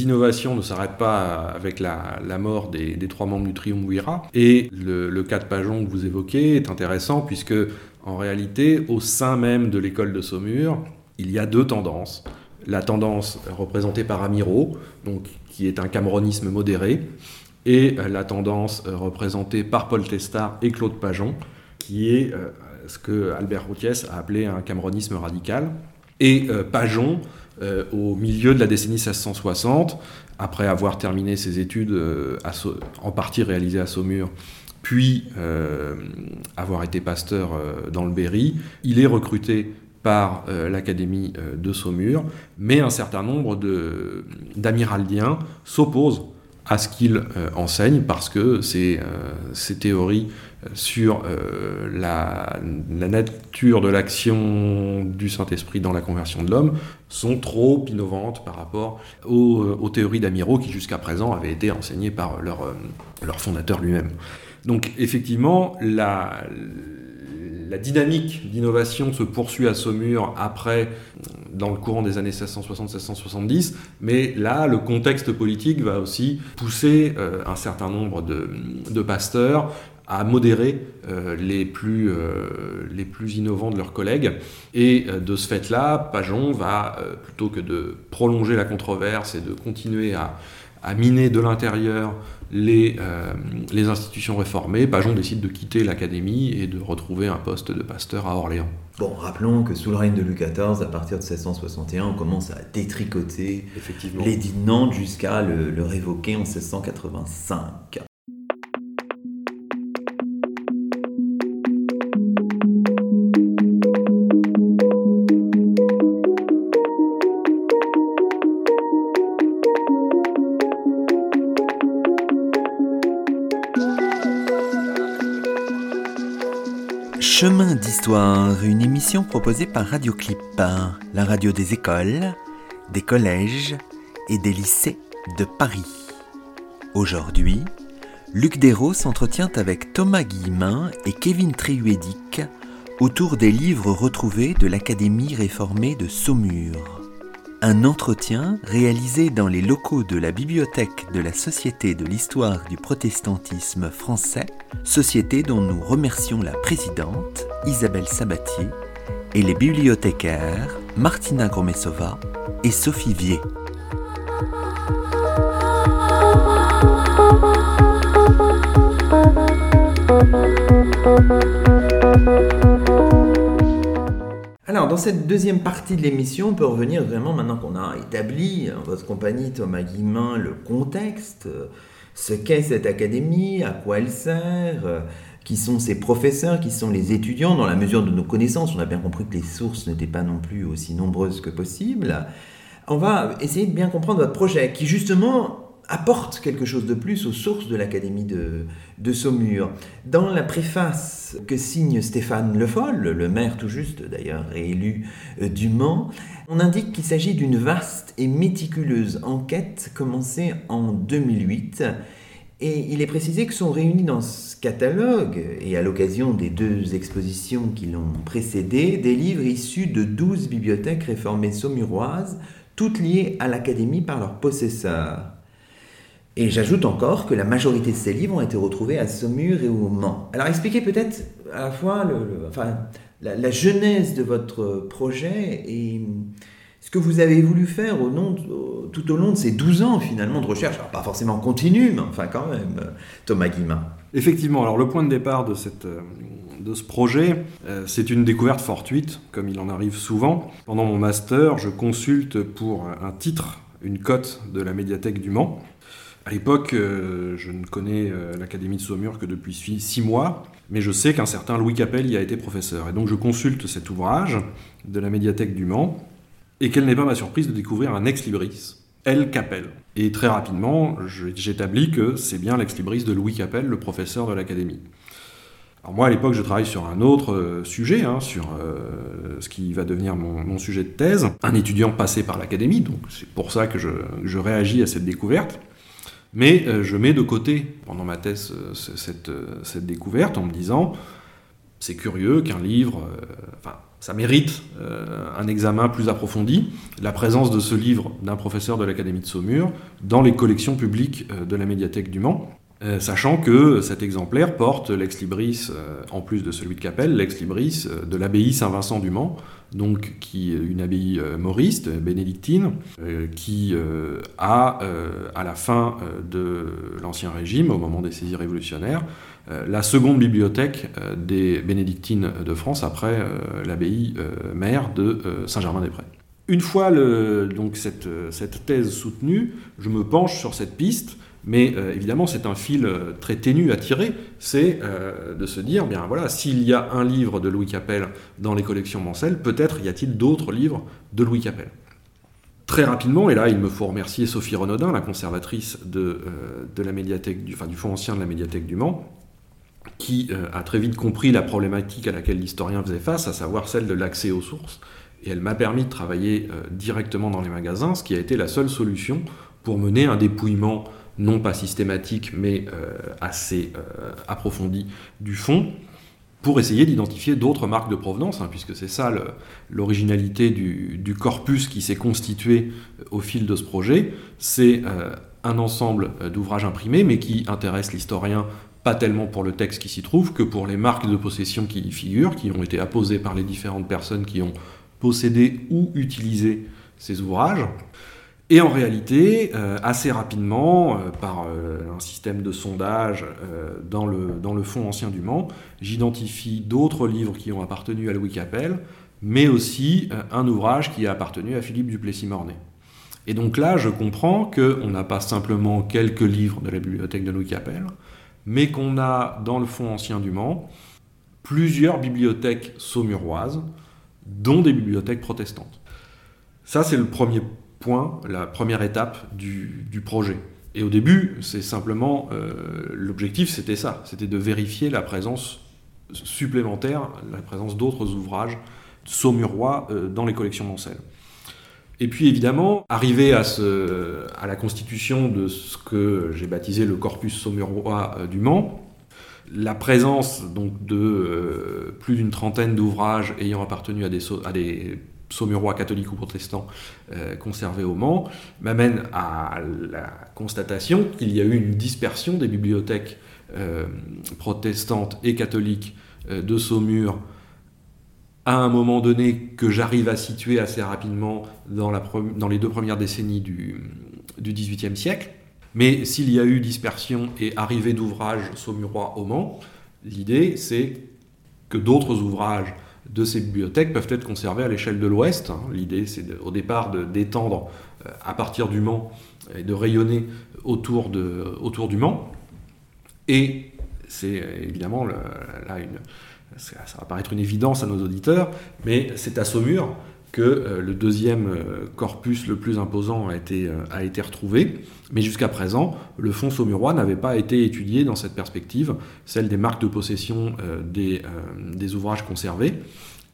innovations ne s'arrêtent pas avec la, mort des, trois membres du triumvirat. Et le, cas de Pajon que vous évoquez est intéressant puisque, en réalité, au sein même de l'école de Saumur, il y a deux tendances. La tendance représentée par Amiro, qui est un cameronisme modéré, et euh, la tendance euh, représentée par Paul Testard et Claude Pajon, qui est euh, ce que Albert Routiès a appelé un cameronisme radical. Et Pajon, au milieu de la décennie 1660, après avoir terminé ses études en partie réalisées à Saumur, puis avoir été pasteur dans le Berry, il est recruté par l'Académie de Saumur, mais un certain nombre d'amiraldiens s'opposent à ce qu'il euh, enseigne parce que euh, théories euh, sur la, nature de l'action du Saint-Esprit dans la conversion de l'homme sont trop innovantes par rapport aux, théories d'Amiro qui jusqu'à présent avaient été enseignées par leur, leur fondateur lui-même. Donc effectivement, la, la dynamique d'innovation se poursuit à Saumur après, dans le courant des années 1660-1670, mais là, le contexte politique va aussi pousser euh, un certain nombre de, pasteurs à modérer euh, les, plus, euh, les plus innovants de leurs collègues. Et de ce fait-là, Pajon va, plutôt que de prolonger la controverse et de continuer à, à miner de l'intérieur les, euh, les, institutions réformées, Pajon décide de quitter l'académie et de retrouver un poste de pasteur à Orléans. Bon, rappelons que sous le règne de Louis XIV, à partir de 1661, on commence à détricoter l'édit de Nantes jusqu'à le, le révoquer en 1685. Une émission proposée par Radioclip, la radio des écoles, des collèges et des lycées de Paris. Aujourd'hui, Luc Dérault s'entretient avec Thomas Guillemin et Kevin Triuedic autour des livres retrouvés de l'Académie réformée de Saumur. Un entretien réalisé dans les locaux de la bibliothèque de la Société de l'histoire du protestantisme français, société dont nous remercions la présidente Isabelle Sabatier et les bibliothécaires Martina Gromesova et Sophie Vier. Dans cette deuxième partie de l'émission, on peut revenir vraiment, maintenant qu'on a établi en votre compagnie, Thomas Guillemin, le contexte, ce qu'est cette académie, à quoi elle sert, qui sont ses professeurs, qui sont les étudiants, dans la mesure de nos connaissances. On a bien compris que les sources n'étaient pas non plus aussi nombreuses que possible. On va essayer de bien comprendre votre projet, qui justement apporte quelque chose de plus aux sources de l'Académie de, Saumur. Dans la préface que signe Stéphane Le Foll, le maire tout juste d'ailleurs réélu euh, du Mans, on indique qu'il s'agit d'une vaste et méticuleuse enquête commencée en 2008. Et il est précisé que sont réunis dans ce catalogue, et à l'occasion des deux expositions qui l'ont précédé, des livres issus de 12 bibliothèques réformées saumuroises, toutes liées à l'Académie par leurs possesseurs. Et j'ajoute encore que la majorité de ces livres ont été retrouvés à Saumur et au Mans. Alors expliquez peut-être à la fois enfin, la, genèse de votre projet et ce que vous avez voulu faire au nom tout au long de ces 12 ans finalement de recherche. Alors pas forcément continue, mais enfin quand même, Thomas Guillemin. Effectivement, alors le point de départ de, cette, de ce projet, euh, c'est une découverte fortuite, comme il en arrive souvent. Pendant mon master, je consulte pour un titre une cote de la médiathèque du Mans. À l'époque, euh, je ne connais euh, l'Académie de Saumur que depuis six mois, mais je sais qu'un certain Louis Capel y a été professeur. Et donc je consulte cet ouvrage de la médiathèque du Mans, et quelle n'est pas ma surprise de découvrir un ex-libris, L. Capel. Et très rapidement, j'établis que c'est bien l'ex-libris de Louis Capel, le professeur de l'Académie. Alors moi, à l'époque, je travaille sur un autre euh, sujet, hein, sur ce qui va devenir mon, sujet de thèse, un étudiant passé par l'Académie, donc c'est pour ça que je réagis à cette découverte. Mais euh, je mets de côté, pendant ma thèse, euh, euh, cette, découverte en me disant, c'est curieux qu'un livre, enfin, ça mérite un examen plus approfondi, la présence de ce livre d'un professeur de l'Académie de Saumur dans les collections publiques de la médiathèque du Mans. Sachant que cet exemplaire porte l'ex-libris, en plus de celui de Capelle, l'ex-libris de l'abbaye Saint-Vincent du Mans, donc qui est une abbaye euh, mauriste, bénédictine, euh, qui euh, a, à la fin de l'Ancien Régime, au moment des saisies révolutionnaires, la seconde bibliothèque des bénédictines de France après l'abbaye mère de Saint-Germain-des-Prés. Une fois donc cette, thèse soutenue, je me penche sur cette piste mais euh, évidemment, c'est un fil euh, très ténu à tirer, c'est euh, de se dire, bien voilà, s'il y a un livre de Louis Capel dans les collections Mancel, peut-être y a-t-il d'autres livres de Louis Capel. Très rapidement, et là il me faut remercier Sophie Renaudin, la conservatrice de, la médiathèque, enfin, du fonds ancien de la médiathèque du Mans, qui a très vite compris la problématique à laquelle l'historien faisait face, à savoir celle de l'accès aux sources. Et elle m'a permis de travailler directement dans les magasins, ce qui a été la seule solution pour mener un dépouillement non pas systématique, mais euh, assez euh, approfondie du fond, pour essayer d'identifier d'autres marques de provenance, hein, puisque c'est ça l'originalité du, corpus qui s'est constitué au fil de ce projet. C'est euh, un ensemble d'ouvrages imprimés, mais qui intéresse l'historien pas tellement pour le texte qui s'y trouve que pour les marques de possession qui y figurent, qui ont été apposées par les différentes personnes qui ont possédé ou utilisé ces ouvrages. Et en réalité, euh, assez rapidement, euh, par euh, un système de sondage dans, le, dans fonds ancien du Mans, j'identifie d'autres livres qui ont appartenu à Louis Capel, mais aussi un ouvrage qui a appartenu à Philippe Duplessis-Mornay. Et donc là, je comprends qu'on n'a pas simplement quelques livres de la bibliothèque de Louis Capel, mais qu'on a dans le fonds ancien du Mans plusieurs bibliothèques saumuroises, dont des bibliothèques protestantes. Ça, c'est le premier point, la première étape du, projet. Et au début, c'est simplement euh, l'objectif, c'était ça, c'était de vérifier la présence supplémentaire, la présence d'autres ouvrages saumurois euh, dans les collections Mancel. Et puis évidemment, arrivé à, à la constitution de ce que j'ai baptisé le corpus saumurois euh, du Mans, la présence donc de plus d'une trentaine d'ouvrages ayant appartenu à des, à des saumurois catholiques ou protestants euh, conservés au Mans, m'amène à la constatation qu'il y a eu une dispersion des bibliothèques euh, protestantes et catholiques euh, de Saumur à un moment donné que j'arrive à situer assez rapidement dans, les deux premières décennies du XVIIIe siècle. Mais s'il y a eu dispersion et arrivée d'ouvrages saumurois au Mans, l'idée c'est que d'autres ouvrages de ces bibliothèques peuvent être conservées à l'échelle de l'Ouest. Hein. L'idée, c'est au départ d'étendre euh, à partir du Mans et de rayonner autour du Mans. Et c'est euh, évidemment là une, ça va paraître une évidence à nos auditeurs, mais c'est à Saumur que euh, le deuxième euh, corpus le plus imposant a été, euh, a été retrouvé. Mais jusqu'à présent, le fonds saumurois n'avait pas été étudié dans cette perspective, celle des marques de possession des, des, ouvrages conservés.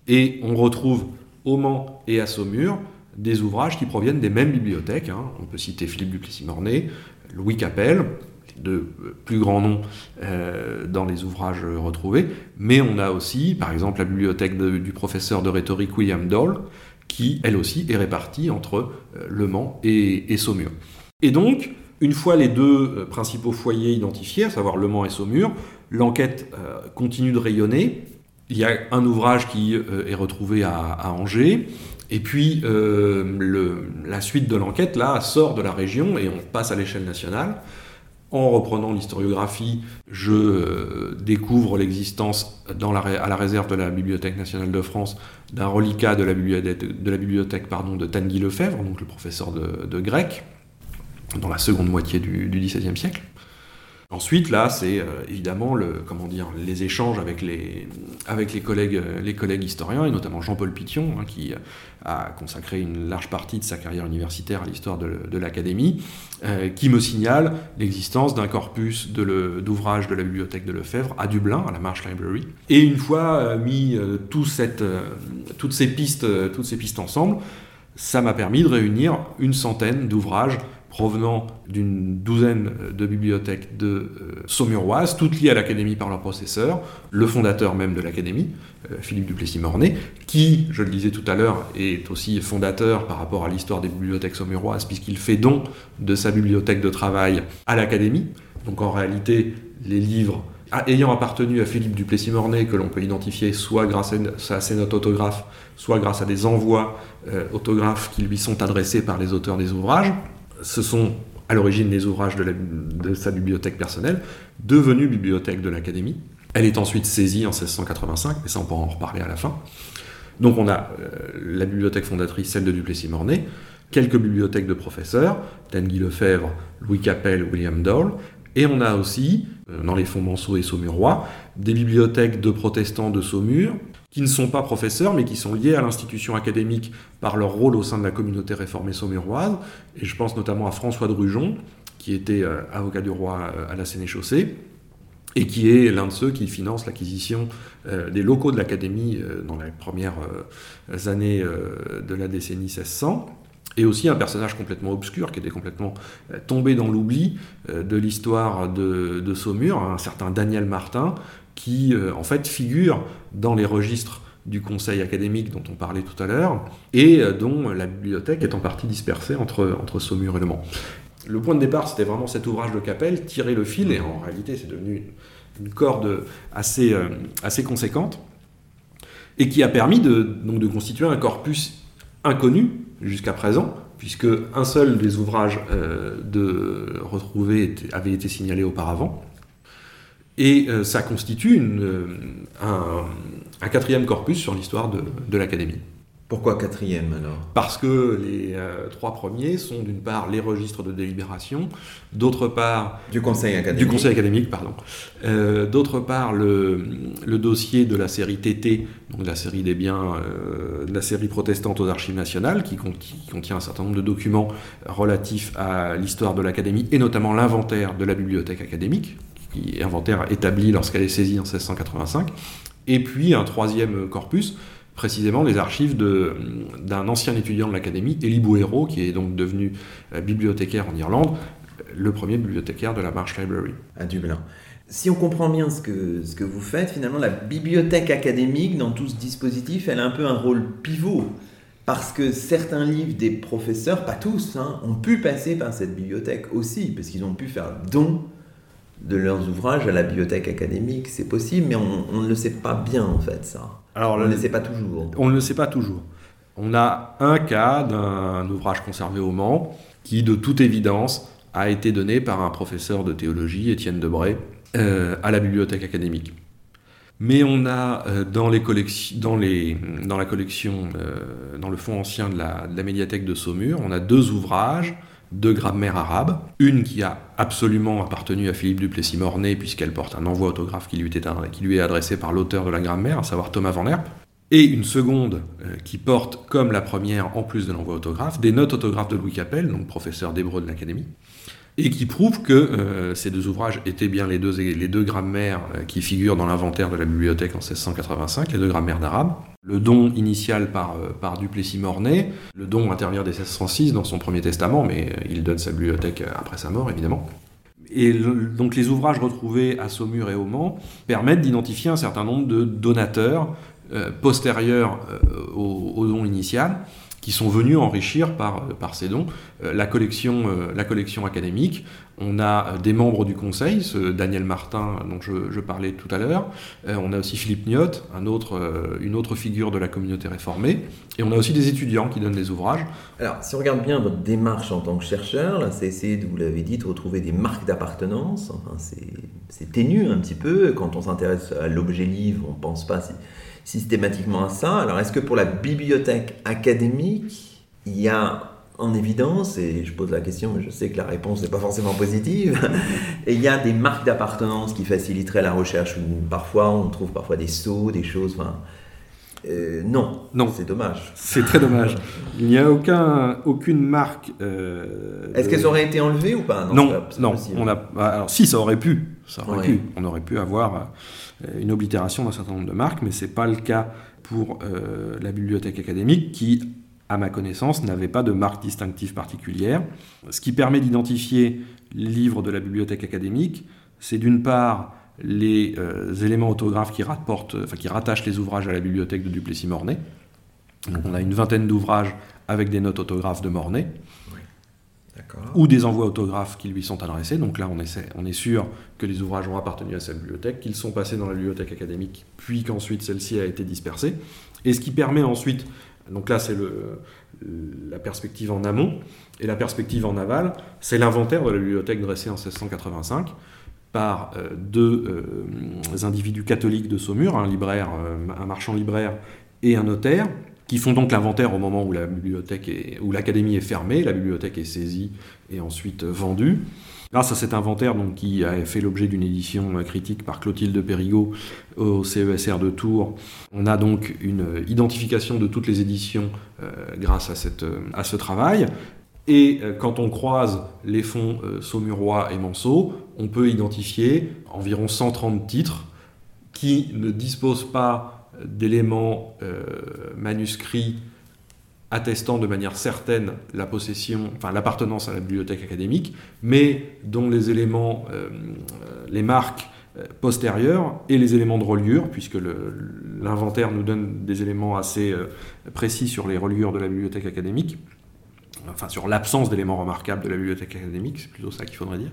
Et on retrouve au Mans et à Saumur des ouvrages qui proviennent des mêmes bibliothèques. Hein. On peut citer Philippe Duplessis-Mornay, Louis Capel, de plus grands noms dans les ouvrages retrouvés, mais on a aussi, par exemple, la bibliothèque du professeur de rhétorique William Dole, qui, elle aussi, est répartie entre euh, Le Mans et, Saumur. Et donc, une fois les deux euh, principaux foyers identifiés, à savoir Le Mans et Saumur, l'enquête euh, continue de rayonner. Il y a un ouvrage qui est retrouvé à, Angers, et puis la suite de l'enquête, là, sort de la région et on passe à l'échelle nationale. En reprenant l'historiographie, je euh, découvre l'existence à la réserve de la Bibliothèque nationale de France d'un reliquat de la bibliothèque, de, pardon, Tanguy Lefebvre, donc le professeur de, grec, dans la seconde moitié du XVIe siècle. Ensuite, là, c'est euh, évidemment les échanges avec euh, les collègues historiens, et notamment Jean-Paul Pition, hein, qui a consacré une large partie de sa carrière universitaire à l'histoire de, l'Académie, euh, qui me signale l'existence d'un corpus d'ouvrages de, la bibliothèque de Lefebvre à Dublin, à la Marsh Library. Et une fois mis toutes ces pistes ensemble, ça m'a permis de réunir une centaine d'ouvrages provenant d'une douzaine de bibliothèques de euh, saumuroises, toutes liées à l'Académie par leur processeur, le fondateur même de l'Académie, euh, Philippe Duplessis-Mornay, qui, je le disais tout à l'heure, est aussi fondateur par rapport à l'histoire des bibliothèques saumuroises, puisqu'il fait don de sa bibliothèque de travail à l'Académie. Donc en réalité, les livres ayant appartenu à Philippe Duplessis-Mornay, que l'on peut identifier soit grâce à ses notes autographes, soit grâce à des envois euh, autographes qui lui sont adressés par les auteurs des ouvrages, se sont à l'origine des ouvrages de, de, sa bibliothèque personnelle, devenue bibliothèque de l'Académie. Elle est ensuite saisie en 1685, mais ça on pourra en reparler à la fin. Donc on a euh, la bibliothèque fondatrice, celle de Duplessis-Mornay, quelques bibliothèques de professeurs, Tanguy Lefebvre, Louis Capel, William Dole, et on a aussi, euh, dans les fonds Manceau et Saumurois, des bibliothèques de protestants de Saumur, qui ne sont pas professeurs, mais qui sont liés à l'institution académique par leur rôle au sein de la communauté réformée saumuroise. Et je pense notamment à François Drujon, qui était euh, avocat du roi à la Sénéchaussée, et qui est l'un de ceux qui finance l'acquisition euh, des locaux de l'Académie euh, dans les premières euh, années de la décennie 1600, et aussi un personnage complètement obscur qui était complètement tombé dans l'oubli de l'histoire de, de, Saumur, un certain Daniel Martin, qui en fait figure dans les registres du conseil académique dont on parlait tout à l'heure, et dont la bibliothèque est en partie dispersée entre, entre Saumur et Le Mans. Le point de départ, c'était vraiment cet ouvrage de Capelle, tirer le fil, et en réalité, c'est devenu une, corde assez, euh, assez conséquente, et qui a permis de, donc, de constituer un corpus inconnu jusqu'à présent, puisque un seul des ouvrages euh, retrouvés avait été signalé auparavant. Et euh, ça constitue un, quatrième corpus sur l'histoire de l'Académie. Pourquoi quatrième alors? Parce que les euh, trois premiers sont d'une part les registres de délibération, d'autre part du conseil académique, du conseil académique pardon, euh, d'autre part le, le, dossier de la série TT, donc de la série des biens, euh, de la série protestante aux archives nationales, qui, qui, contient un certain nombre de documents relatifs à l'histoire de l'académie et notamment l'inventaire de la bibliothèque académique, qui est inventaire établi lorsqu'elle est saisie en 1685, et puis un troisième corpus précisément les archives d'un ancien étudiant de l'Académie, Elie Bouhéro, qui est donc devenu euh, bibliothécaire en Irlande, le premier bibliothécaire de la Marsh Library. À Dublin. Si on comprend bien ce que, vous faites, finalement, la bibliothèque académique, dans tout ce dispositif, elle a un peu un rôle pivot. Parce que certains livres des professeurs, pas tous, hein, ont pu passer par cette bibliothèque aussi, parce qu'ils ont pu faire don de leurs ouvrages à la bibliothèque académique. C'est possible, mais on ne le sait pas bien, en fait, ça. Alors, on ne le sait pas toujours. On ne le sait pas toujours. On a un cas d'un ouvrage conservé au Mans qui, de toute évidence, a été donné par un professeur de théologie, Étienne Debray, euh, à la bibliothèque académique. Mais on a euh, dans, les dans, les, dans, la collection, euh, dans le fonds ancien de la, de la, médiathèque de Saumur, on a deux ouvrages de grammaire arabe. Une qui a absolument appartenu à Philippe Duplessis-Mornay, puisqu'elle porte un envoi autographe qui lui, était, qui lui est adressé par l'auteur de la grammaire, à savoir Thomas Van Herp. Et une seconde euh, qui porte, comme la première, en plus de l'envoi autographe, des notes autographes de Louis Capel, donc professeur d'hébreu de l'Académie, et qui prouve que euh, ces deux ouvrages étaient bien les deux, les deux grammaires euh, qui figurent dans l'inventaire de la bibliothèque en 1685, les deux grammaires d'arabe. Le don initial par, euh, par Duplessis-Mornay, le don intervient dès 1606 dans son premier testament, mais il donne sa bibliothèque après sa mort, évidemment. Et donc les ouvrages retrouvés à Saumur et au Mans permettent d'identifier un certain nombre de donateurs postérieurs au, au, don initial, qui sont venus enrichir par, par ces dons euh, la, collection, euh, la collection académique. On a euh, des membres du conseil, ce Daniel Martin dont je, parlais tout à l'heure. on a aussi Philippe Niot, une autre figure de la communauté réformée. Et on a aussi des étudiants qui donnent des ouvrages. Alors, si on regarde bien votre démarche en tant que chercheur, c'est essayer, vous l'avez dit, de retrouver des marques d'appartenance. Enfin, c'est ténu un petit peu. Quand on s'intéresse à l'objet livre, on ne pense pas si systématiquement à ça. Alors est-ce que pour la bibliothèque académique, il y a en évidence, et je pose la question, mais je sais que la réponse n'est pas forcément positive, (laughs) et il y a des marques d'appartenance qui faciliteraient la recherche, où parfois on trouve parfois des sceaux, des choses, enfin... Euh, non, non, c'est dommage. C'est très dommage. Il n'y a aucun, aucune marque. Euh, Est-ce qu'elles auraient été enlevées ou pas? Non, non. On a, alors si, ça aurait pu. Ça aurait pu. On aurait pu avoir euh, une oblitération d'un certain nombre de marques, mais ce n'est pas le cas pour euh, la bibliothèque académique qui, à ma connaissance, n'avait pas de marque distinctive particulière. Ce qui permet d'identifier les livres de la bibliothèque académique, c'est d'une part les euh, éléments autographes qui, rapportent, qui rattachent les ouvrages à la bibliothèque de Duplessis-Mornay. on a une vingtaine d'ouvrages avec des notes autographes de Mornay ou des envois autographes qui lui sont adressés. Donc là, on, est sûr que les ouvrages ont appartenu à cette bibliothèque, qu'ils sont passés dans la bibliothèque académique, puis qu'ensuite celle-ci a été dispersée. Et ce qui permet ensuite, donc là c'est la perspective en amont. Et la perspective en aval, c'est l'inventaire de la bibliothèque dressée en 1685 par euh, deux euh, individus catholiques de Saumur, un libraire, un marchand libraire et un notaire, qui font donc l'inventaire au moment où la bibliothèque est, l'académie est fermée, la bibliothèque est saisie et ensuite vendue. Grâce à cet inventaire donc, qui a fait l'objet d'une édition euh, critique par Clotilde Périgot au CESR de Tours, on a donc une identification de toutes les éditions euh, grâce euh, à ce travail. Et quand on croise les fonds Saumurois et Manceau, on peut identifier environ 130 titres qui ne disposent pas d'éléments manuscrits attestant de manière certaine l'appartenance à la bibliothèque académique, mais dont les éléments, euh, les marques euh, postérieures et les éléments de reliure, puisque l'inventaire nous donne des éléments assez euh, précis sur les reliures de la bibliothèque académique, enfin sur l'absence d'éléments remarquables de la bibliothèque académique, c'est plutôt ça qu'il faudrait dire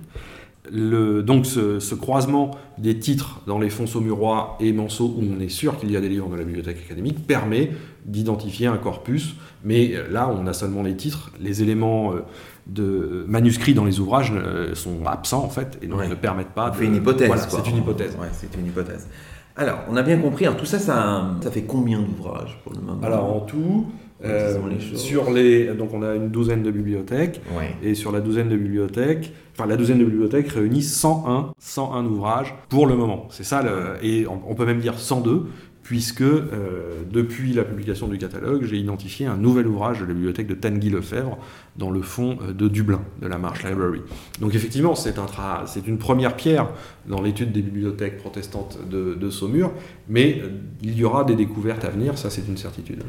donc ce, croisement des titres dans les fonds saumurois et Manceau, où on est sûr qu'il y a des livres de la bibliothèque académique, permet d'identifier un corpus, mais euh, là on a seulement les titres, les éléments euh, de manuscrits dans les ouvrages euh, sont absents en fait, et donc ne permettent pas... On fait une hypothèse. c'est une hypothèse. c'est une hypothèse. Alors, on a bien compris, tout ça, ça, ça fait combien d'ouvrages pour le moment? Alors en tout, euh, sur les, donc on a une douzaine de bibliothèques, et sur la douzaine de bibliothèques, enfin la douzaine de bibliothèques réunit 101, 101 ouvrages pour le moment. C'est ça, le, et on, peut même dire 102, puisque euh, depuis la publication du catalogue, j'ai identifié un nouvel ouvrage de la bibliothèque de Tanguy Lefebvre dans le fond euh, de Dublin, de la Marsh Library. Donc effectivement, c'est un c'est une première pierre dans l'étude des bibliothèques protestantes de, de Saumur, mais il y aura des découvertes à venir, ça c'est une certitude.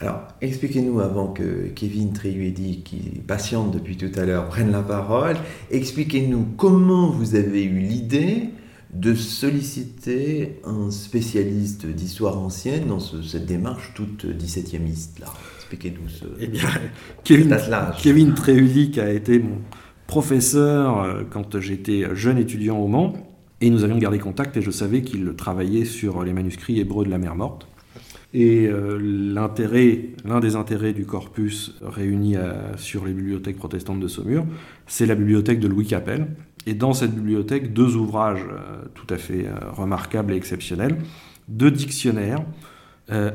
Alors, expliquez-nous avant que Kevin Triuedi, qui patiente depuis tout à l'heure, prenne la parole, expliquez-nous comment vous avez eu l'idée de solliciter un spécialiste d'histoire ancienne dans cette démarche toute 17e là. Expliquez-nous ce, eh bien, Kevin, Kevin qui a été mon professeur euh, quand j'étais jeune étudiant au Mans, et nous avions gardé contact et je savais qu'il travaillait sur les manuscrits hébreux de la mer morte. Et euh, l'intérêt, l'un des intérêts du corpus réuni sur les bibliothèques protestantes de Saumur, c'est la bibliothèque de Louis Capel. Et dans cette bibliothèque, deux ouvrages euh, tout à fait euh, remarquables et exceptionnels, deux dictionnaires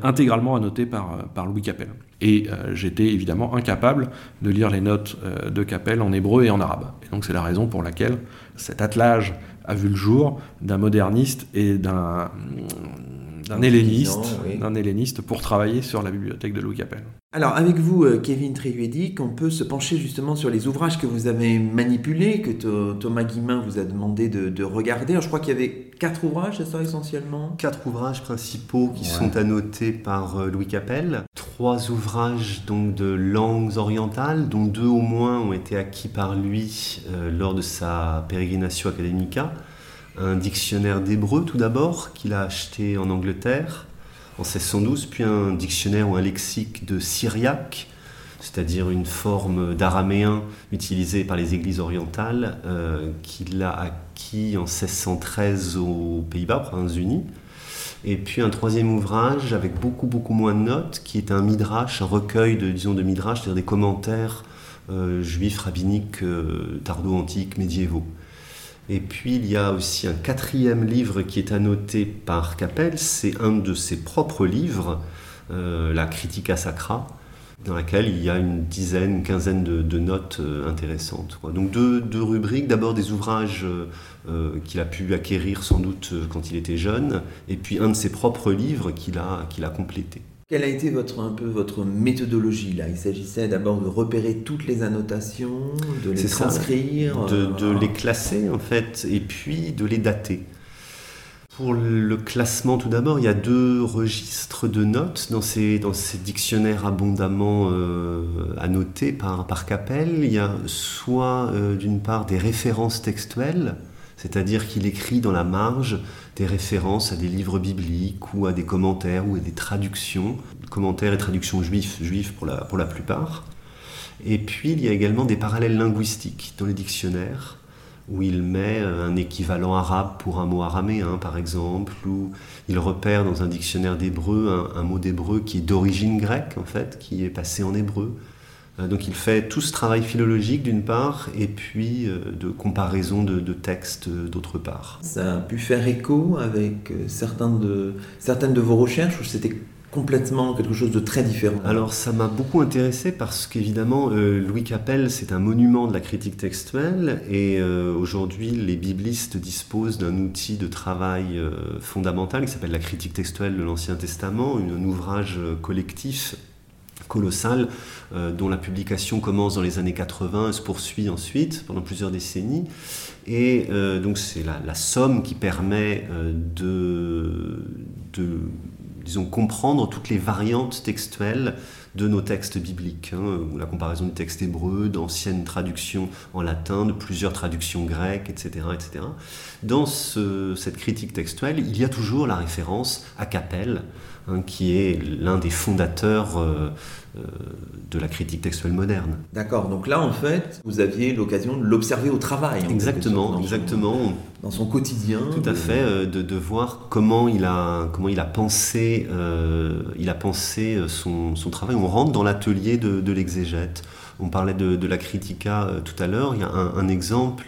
intégralement annotés par, par Louis Capel. Et j'étais évidemment incapable de lire les notes de Capel en hébreu et en arabe. Et donc c'est la raison pour laquelle cet attelage a vu le jour d'un moderniste et d'un d'un helléniste, d'un helléniste pour travailler sur la bibliothèque de Louis Capel. Alors avec vous, euh, Kevin Tréhuédic, on peut se pencher justement sur les ouvrages que vous avez manipulés, que Thomas Guimin vous a demandé de, regarder. je crois qu'il y avait quatre ouvrages, c'est ça essentiellement? Quatre ouvrages principaux qui sont annotés par euh, Louis Capel. Trois ouvrages donc de langues orientales, dont deux au moins ont été acquis par lui euh, lors de sa Peregrinatio Academica un dictionnaire d'hébreu tout d'abord qu'il a acheté en Angleterre en 1612, puis un dictionnaire ou un lexique de syriaque, c'est-à-dire une forme d'araméen utilisée par les églises orientales, euh, qu'il a acquis en 1613 aux Pays-Bas, provinces unies. Et puis un troisième ouvrage avec beaucoup beaucoup moins de notes, qui est un midrash, un recueil de disons de midrash, c'est-à-dire des commentaires euh, juifs rabbiniques euh, tardo-antiques médiévaux. Et puis il y a aussi un quatrième livre qui est annoté par Capel, c'est un de ses propres livres, euh, la Critica Sacra, dans laquelle il y a une dizaine, une quinzaine de, notes euh, intéressantes. Donc deux, rubriques, d'abord des ouvrages euh, qu'il a pu acquérir sans doute quand il était jeune, et puis un de ses propres livres qu'il a, qu'il a complété. Quelle a été votre, un peu votre méthodologie là? Il s'agissait d'abord de repérer toutes les annotations, de les transcrire De, euh, les classer en fait, et puis de les dater. Pour le classement, tout d'abord, il y a deux registres de notes dans ces, dans ces dictionnaires abondamment euh, annotés par, par Capel. Il y a soit euh, d'une part des références textuelles, c'est-à-dire qu'il écrit dans la marge des références à des livres bibliques ou à des commentaires ou à des traductions, commentaires et traductions juifs, juifs pour la, plupart. Et puis il y a également des parallèles linguistiques dans les dictionnaires, où il met un équivalent arabe pour un mot araméen, par exemple, ou il repère dans un dictionnaire d'hébreu un, mot d'hébreu qui est d'origine grecque, en fait, qui est passé en hébreu. Euh, donc il fait tout ce travail philologique d'une part, et puis euh, de comparaison de, textes euh, d'autre part. Ça a pu faire écho avec certains de, certaines de vos recherches, ou c'était complètement quelque chose de très différent? Alors ça m'a beaucoup intéressé parce qu'évidemment euh, Louis Capel c'est un monument de la critique textuelle et euh, aujourd'hui les biblistes disposent d'un outil de travail euh, fondamental qui s'appelle la critique textuelle de l'Ancien Testament, un ouvrage collectif colossal dont la publication commence dans les années 80 et se poursuit ensuite pendant plusieurs décennies. Et donc c'est la, la, somme qui permet de, de disons, comprendre toutes les variantes textuelles de nos textes bibliques. Hein, la comparaison du texte hébreu, d'anciennes traductions en latin, de plusieurs traductions grecques, etc. etc. Dans cette critique textuelle, il y a toujours la référence à Capelle, hein, qui est l'un des fondateurs euh, euh, de la critique textuelle moderne. D'accord, donc là en fait, vous aviez l'occasion de l'observer au travail. Exactement, exactement. dans son quotidien. Tout à fait, euh, de, de, voir comment il a, comment il a pensé, il a pensé son, son, travail. On rentre dans l'atelier de, l'exégète. On parlait de, la critica tout à l'heure. Il y a un, un exemple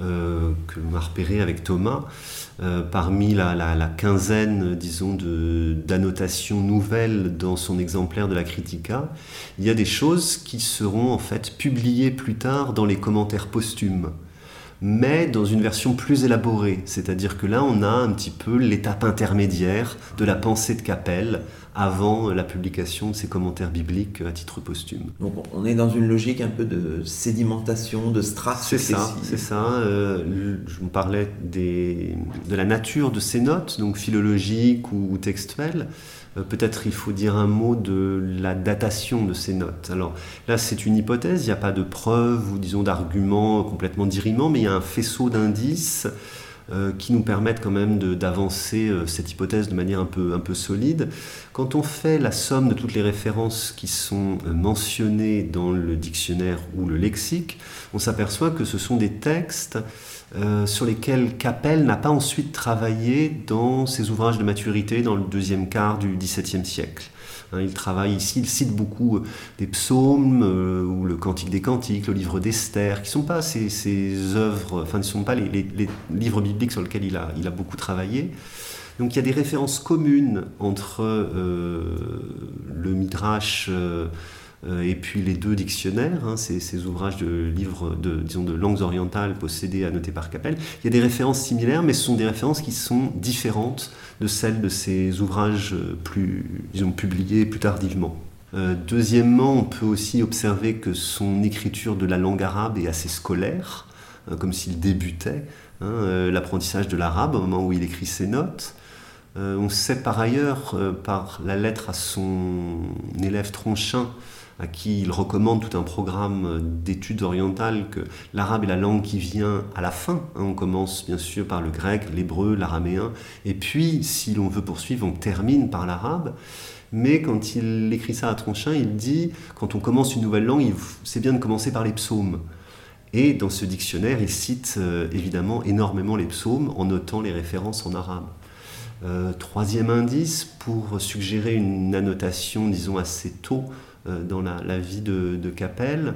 euh, que l'on a repéré avec Thomas, euh, parmi la, quinzaine, disons, d'annotations nouvelles dans son exemplaire de la Critica, il y a des choses qui seront en fait publiées plus tard dans les commentaires posthumes mais dans une version plus élaborée. C'est-à-dire que là, on a un petit peu l'étape intermédiaire de la pensée de Capelle avant la publication de ses commentaires bibliques à titre posthume. Donc on est dans une logique un peu de sédimentation, de strates. C'est ça, c'est ça. Euh, je vous parlais des, de la nature de ces notes, donc philologiques ou, textuelles. Euh, peut-être il faut dire un mot de la datation de ces notes. Alors là, c'est une hypothèse, il n'y a pas de preuves ou disons d'arguments complètement dirimants, mais il y a un faisceau d'indices euh, qui nous permettent quand même d'avancer euh, cette hypothèse de manière un peu, solide. Quand on fait la somme de toutes les références qui sont mentionnées dans le dictionnaire ou le lexique, on s'aperçoit que ce sont des textes sur lesquels Capel n'a pas ensuite travaillé dans ses ouvrages de maturité dans le deuxième quart du XVIIe siècle. Hein, il travaille ici, il cite beaucoup euh, des psaumes euh, ou le Cantique des Cantiques, le livre d'Esther, qui ne sont pas ses, œuvres, enfin ne sont pas les, livres bibliques sur lesquels il a, beaucoup travaillé. Donc il y a des références communes entre euh, le Midrash euh, et puis les deux dictionnaires, hein, ces, ouvrages de livres de, disons, de langues orientales possédés, annotés par Capelle. Il y a des références similaires, mais ce sont des références qui sont différentes de celles de ces ouvrages plus, disons, publiés plus tardivement. Euh, deuxièmement, on peut aussi observer que son écriture de la langue arabe est assez scolaire, euh, comme s'il débutait hein, l'apprentissage de l'arabe au moment où il écrit ses notes. on sait par ailleurs, par la lettre à son élève Tronchin, à qui il recommande tout un programme d'études orientales, que l'arabe est la langue qui vient à la fin. Hein. On commence bien sûr par le grec, l'hébreu, l'araméen, et puis, si l'on veut poursuivre, on termine par l'arabe. Mais quand il écrit ça à Tronchin, il dit, quand on commence une nouvelle langue, c'est bien de commencer par les psaumes. Et dans ce dictionnaire, il cite euh, évidemment énormément les psaumes en notant les références en arabe. Euh, troisième indice, pour suggérer une annotation, disons, assez tôt dans la, vie de, de Capelle.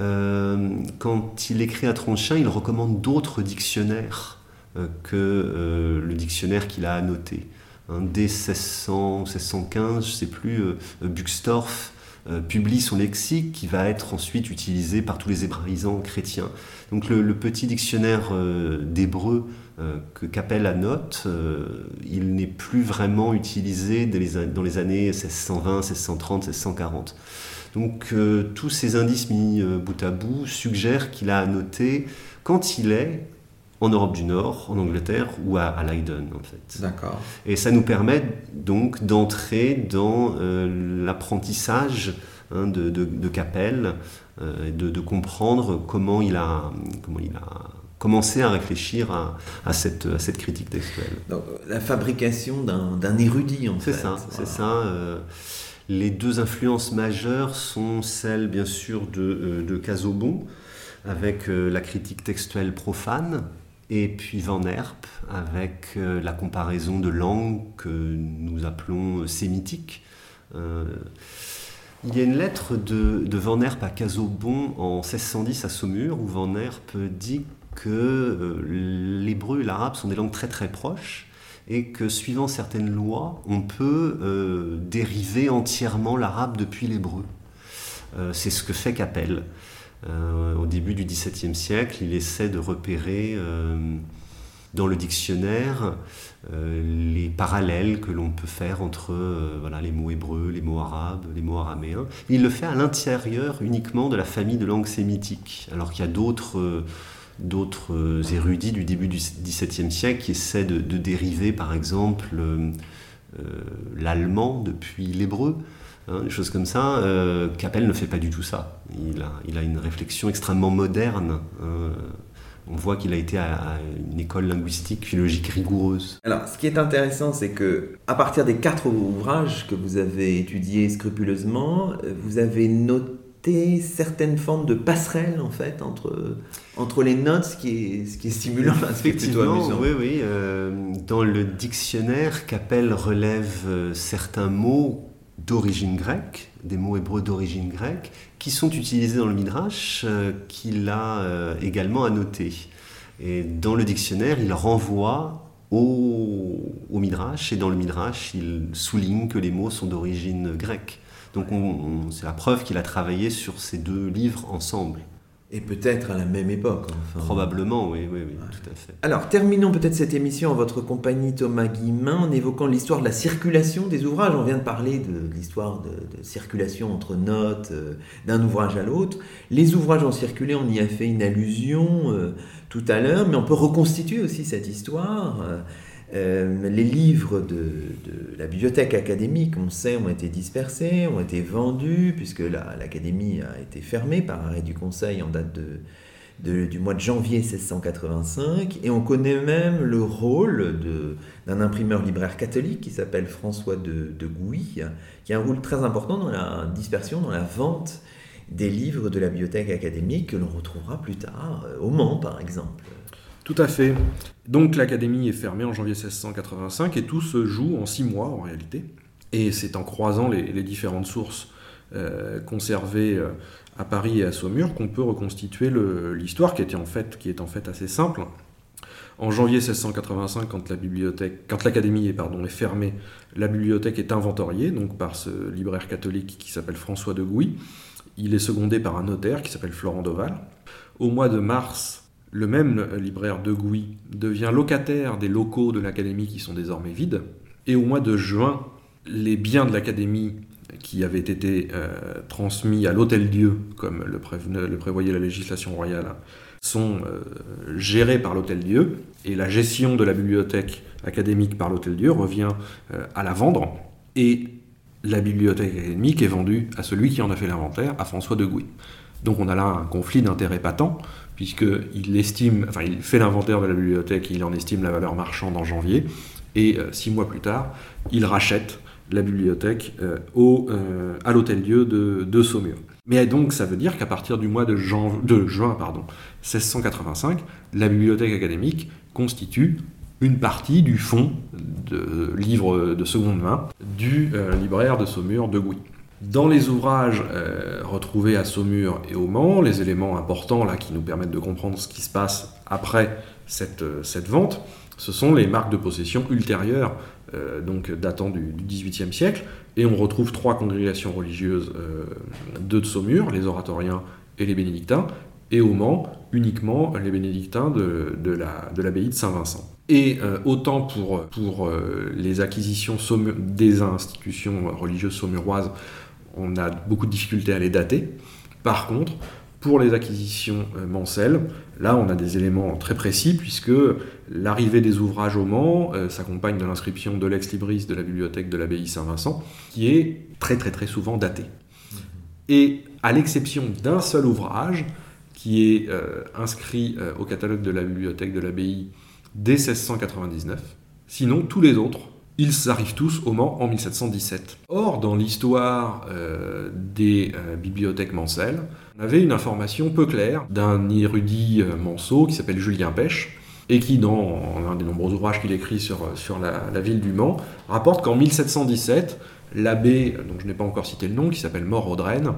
Euh, quand il écrit à Tronchin, il recommande d'autres dictionnaires euh, que le dictionnaire qu'il a annoté. Hein, dès 1600, 1615, je ne sais plus, Buxtorf publie son lexique qui va être ensuite utilisé par tous les hébraïsants chrétiens. Donc le, petit dictionnaire d'hébreu que Capelle annote, il n'est plus vraiment utilisé dans les, années 1620, 1630, 1640. Donc euh, tous ces indices mis euh, bout à bout suggèrent qu'il a annoté quand il est en Europe du Nord, en Angleterre ou à, Leiden en fait. D'accord. Et ça nous permet donc d'entrer dans euh, l'apprentissage hein, de, de, Capelle, de, de, comprendre comment il a, comment il a commencer à réfléchir à, cette, à cette, critique textuelle. la fabrication d'un érudit, en fait. C'est ça, c'est ça. Euh, les deux influences majeures sont celles, bien sûr, de, euh, de Casaubon, avec la critique textuelle profane, et puis Van Herp avec la comparaison de langues que nous appelons sémitiques. Il y a une lettre de, Van Herp à Casaubon en 1610 à Saumur où Van Herp dit que euh, l'hébreu et l'arabe sont des langues très très proches et que suivant certaines lois, on peut euh, dériver entièrement l'arabe depuis l'hébreu. Euh, c'est ce que fait Capel. au début du XVIIe siècle, il essaie de repérer dans le dictionnaire euh, les parallèles que l'on peut faire entre euh, voilà, les mots hébreux, les mots arabes, les mots araméens. Il le fait à l'intérieur uniquement de la famille de langues sémitiques, alors qu'il y a d'autres euh, d'autres érudits du début du XVIIe siècle qui essaient de, dériver, par exemple, l'allemand depuis l'hébreu. Hein, des choses comme ça. Capel ne fait pas du tout ça. Il a, il a une réflexion extrêmement moderne hein, on voit qu'il a été à, une école linguistique, philologique rigoureuse. Alors, ce qui est intéressant, c'est que à partir des quatre ouvrages que vous avez étudiés scrupuleusement, vous avez noté certaines formes de passerelles en fait entre, entre les notes, ce qui est, ce qui est stimulant, (laughs) est amusant. Oui, oui. Euh, dans le dictionnaire, Capel relève euh, certains mots d'origine grecque, des mots hébreux d'origine grecque, qui sont utilisés dans le Midrash, euh, qu'il a euh, également annoté. Et dans le dictionnaire, il renvoie au, au, Midrash, et dans le Midrash, il souligne que les mots sont d'origine grecque. Donc c'est la preuve qu'il a travaillé sur ces deux livres ensemble. Et peut-être à la même époque. Probablement, oui, oui, oui, tout à fait. Alors, terminons peut-être cette émission en votre compagnie, Thomas Guillemin, en évoquant l'histoire de la circulation des ouvrages. On vient de parler de, l'histoire de, circulation entre notes euh, d'un ouvrage à l'autre. Les ouvrages ont circulé, on y a fait une allusion euh, tout à l'heure, mais on peut reconstituer aussi cette histoire. Euh, euh, les livres de, la bibliothèque académique, on sait, ont été dispersés, ont été vendus, puisque l'académie a été fermée par arrêt du Conseil en date du mois de janvier 1685, et on connaît même le rôle d'un imprimeur libraire catholique qui s'appelle François de, Gouy, qui a un rôle très important dans la dispersion, dans la vente des livres de la bibliothèque académique que l'on retrouvera plus tard euh, au Mans, par exemple. Tout à fait. Donc l'académie est fermée en janvier 1685 et tout se joue en six mois en réalité. Et c'est en croisant les, différentes sources euh, conservées euh, à Paris et à Saumur qu'on peut reconstituer l'histoire qui, était en fait, est en fait assez simple. En janvier 1685, quand l'académie est fermée, la bibliothèque est inventoriée donc par ce libraire catholique qui s'appelle François de Gouy. Il est secondé par un notaire qui s'appelle Florent Doval. Au mois de mars le même libraire de Gouy devient locataire des locaux de l'Académie qui sont désormais vides. Et au mois de juin, les biens de l'Académie qui avaient été euh, transmis à l'Hôtel-Dieu, comme le, prévoyait la législation royale, sont euh, gérés par l'Hôtel-Dieu. Et la gestion de la bibliothèque académique par l'Hôtel-Dieu revient euh, à la vendre. Et la bibliothèque académique est vendue à celui qui en a fait l'inventaire, à François de Gouy. Donc on a là un conflit d'intérêts patent, puisqu'il estime, il fait l'inventaire de la bibliothèque, il en estime la valeur marchande en janvier, et euh, six mois plus tard, il rachète la bibliothèque euh, au, euh, à l'Hôtel-Dieu de, Saumur. Mais donc, ça veut dire qu'à partir du mois de, de juin pardon, 1685, la bibliothèque académique constitue une partie du fonds de livres de seconde main du libraire de Saumur de Gouy. Dans les ouvrages euh, retrouvés à Saumur et au Mans, les éléments importants là, qui nous permettent de comprendre ce qui se passe après cette, euh, vente, ce sont les marques de possession ultérieures, euh, donc datant du, XVIIIe siècle, et on retrouve trois congrégations religieuses, deux de Saumur, les oratoriens et les bénédictins, et au Mans uniquement les bénédictins de, de l'abbaye de, Saint-Vincent. Et autant pour, pour les acquisitions des institutions religieuses saumuroises on a beaucoup de difficultés à les dater. Par contre, pour les acquisitions euh, mancelles, là on a des éléments très précis puisque l'arrivée des ouvrages au Mans euh, s'accompagne de l'inscription de l'ex-libris de la bibliothèque de l'abbaye Saint-Vincent, qui est très très très souvent datée. Et à l'exception d'un seul ouvrage, qui est euh, inscrit au catalogue de la bibliothèque de l'abbaye dès 1699, sinon tous les autres Ils arrivent tous au Mans en 1717. Or, dans l'histoire euh, des euh, bibliothèques mancelles, on avait une information peu claire d'un érudit euh, manceau qui s'appelle Julien Pêche, et qui, dans un des nombreux ouvrages qu'il écrit sur, sur la, ville du Mans, rapporte qu'en 1717, l'abbé, dont je n'ai pas encore cité le nom, qui s'appelle Mort-Audrenne,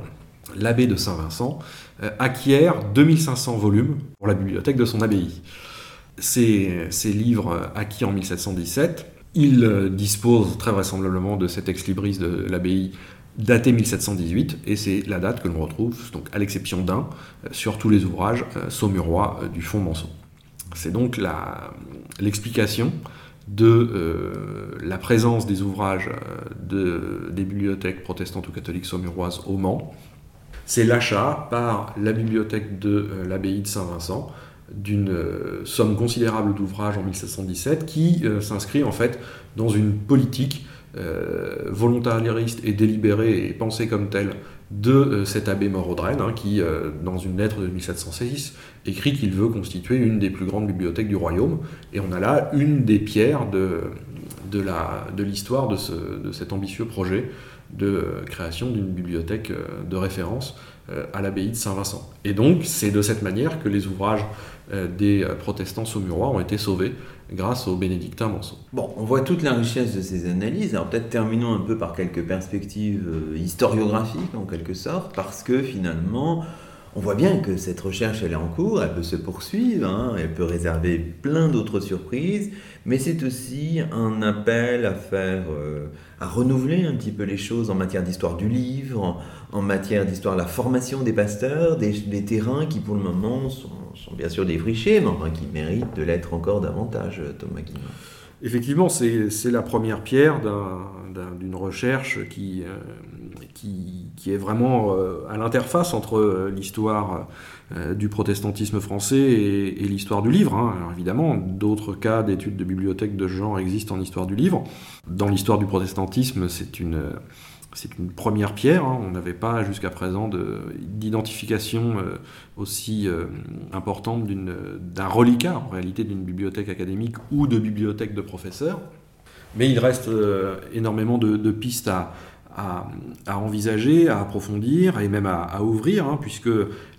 l'abbé de Saint-Vincent, acquiert 2500 volumes pour la bibliothèque de son abbaye. Ces, ces livres acquis en 1717 il euh, dispose très vraisemblablement de cet ex-libris de l'abbaye daté 1718, et c'est la date que l'on retrouve, donc à l'exception d'un, euh, sur tous les ouvrages euh, saumurois du fond Manson. C'est donc l'explication de la présence des ouvrages des bibliothèques protestantes ou catholiques saumuroises au Mans. C'est l'achat par la bibliothèque de l'abbaye de Saint-Vincent d'une euh, somme considérable d'ouvrages en 1717 qui euh, s'inscrit en fait dans une politique euh, volontariste et délibérée et pensée comme telle de cet abbé Morodren, hein, qui, dans une lettre de 1706, écrit qu'il veut constituer une des plus grandes bibliothèques du royaume. Et on a là une des pierres de, de l'histoire de, de, cet ambitieux projet de création d'une bibliothèque de référence à l'abbaye de Saint-Vincent. Et donc, c'est de cette manière que les ouvrages des euh, protestants saumurois ont été sauvés grâce aux bénédictins Manceau. Bon, on voit toute la richesse de ces analyses. Alors peut-être terminons un peu par quelques perspectives euh, historiographiques en quelque sorte, parce que finalement, on voit bien que cette recherche, elle est en cours, elle peut se poursuivre, hein, elle peut réserver plein d'autres surprises, mais c'est aussi un appel à faire, euh, à renouveler un petit peu les choses en matière d'histoire du livre, en matière d'histoire de la formation des pasteurs, des, terrains qui pour le moment sont, bien sûr défrichés, mais qui méritent de l'être encore davantage, Thomas Guillain. Effectivement, c'est la première pierre d'une recherche qui, euh, qui, est vraiment euh, à l'interface entre euh, l'histoire du protestantisme français et, l'histoire du livre. Hein. Évidemment, d'autres cas d'études de bibliothèque de genre existent en histoire du livre. Dans l'histoire du protestantisme, c'est une c'est une première pierre. Hein. On n'avait pas jusqu'à présent d'identification euh, aussi euh, importante d'un reliquat, en réalité, d'une bibliothèque académique ou de bibliothèque de professeurs. Mais il reste euh, énormément de pistes à, à, envisager, à approfondir et même à, ouvrir, hein, puisque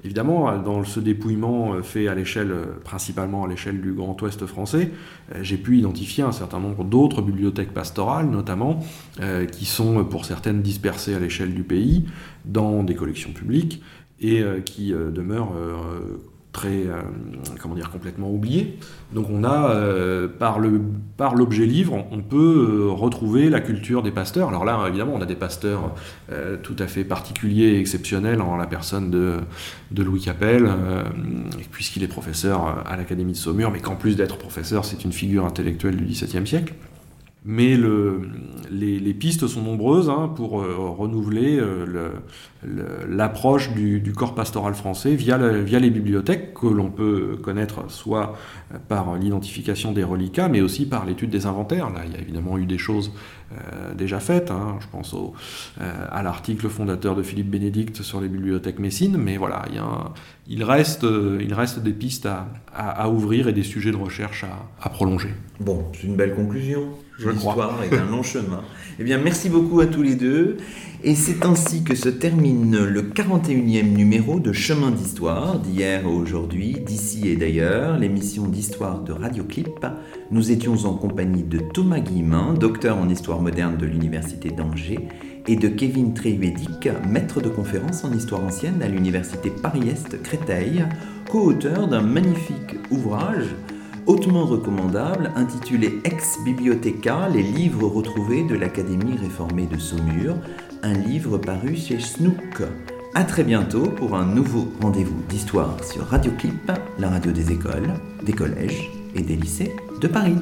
évidemment, dans ce dépouillement euh, fait à l'échelle, euh, principalement à l'échelle du Grand Ouest français, euh, j'ai pu identifier un certain nombre d'autres bibliothèques pastorales, notamment, qui sont pour certaines dispersées à l'échelle du pays, dans des collections publiques, et qui demeurent euh, comment dire, complètement oublié. Donc on a, euh, par, le, par l'objet livre, on peut euh, retrouver la culture des pasteurs. Alors là, évidemment, on a des pasteurs tout à fait particuliers et exceptionnels en la personne de, de Louis Capel, puisqu'il est professeur à l'Académie de Saumur, mais qu'en plus d'être professeur, c'est une figure intellectuelle du XVIIe siècle. Mais les, pistes sont nombreuses hein, pour euh, renouveler euh, l'approche du, corps pastoral français via, les bibliothèques que l'on peut connaître soit par l'identification des reliquats, mais aussi par l'étude des inventaires. Là, il y a évidemment eu des choses euh, déjà faites. Hein. Je pense à l'article fondateur de Philippe Bénédicte sur les bibliothèques messines, mais voilà, il, reste, des pistes à, ouvrir et des sujets de recherche à prolonger. Bon, c'est une belle conclusion. L'histoire est un long chemin. Eh bien, merci beaucoup à tous les deux. Et c'est ainsi que se termine le 41e numéro de Chemin d'Histoire, d'hier à aujourd'hui, d'ici et d'ailleurs, l'émission d'histoire de Radioclip. Nous étions en compagnie de Thomas Guillemin, docteur en histoire moderne de l'Université d'Angers, et de Kevin Tréhuédic, maître de conférence en histoire ancienne à l'Université Paris-Est Créteil, co-auteur d'un magnifique ouvrage hautement recommandable intitulé Ex Bibliotheca, les livres retrouvés de l'Académie réformée de Saumur, un livre paru chez Snook. A très bientôt pour un nouveau rendez-vous d'histoire sur Radio Clip, la radio des écoles, des collèges et des lycées de Paris.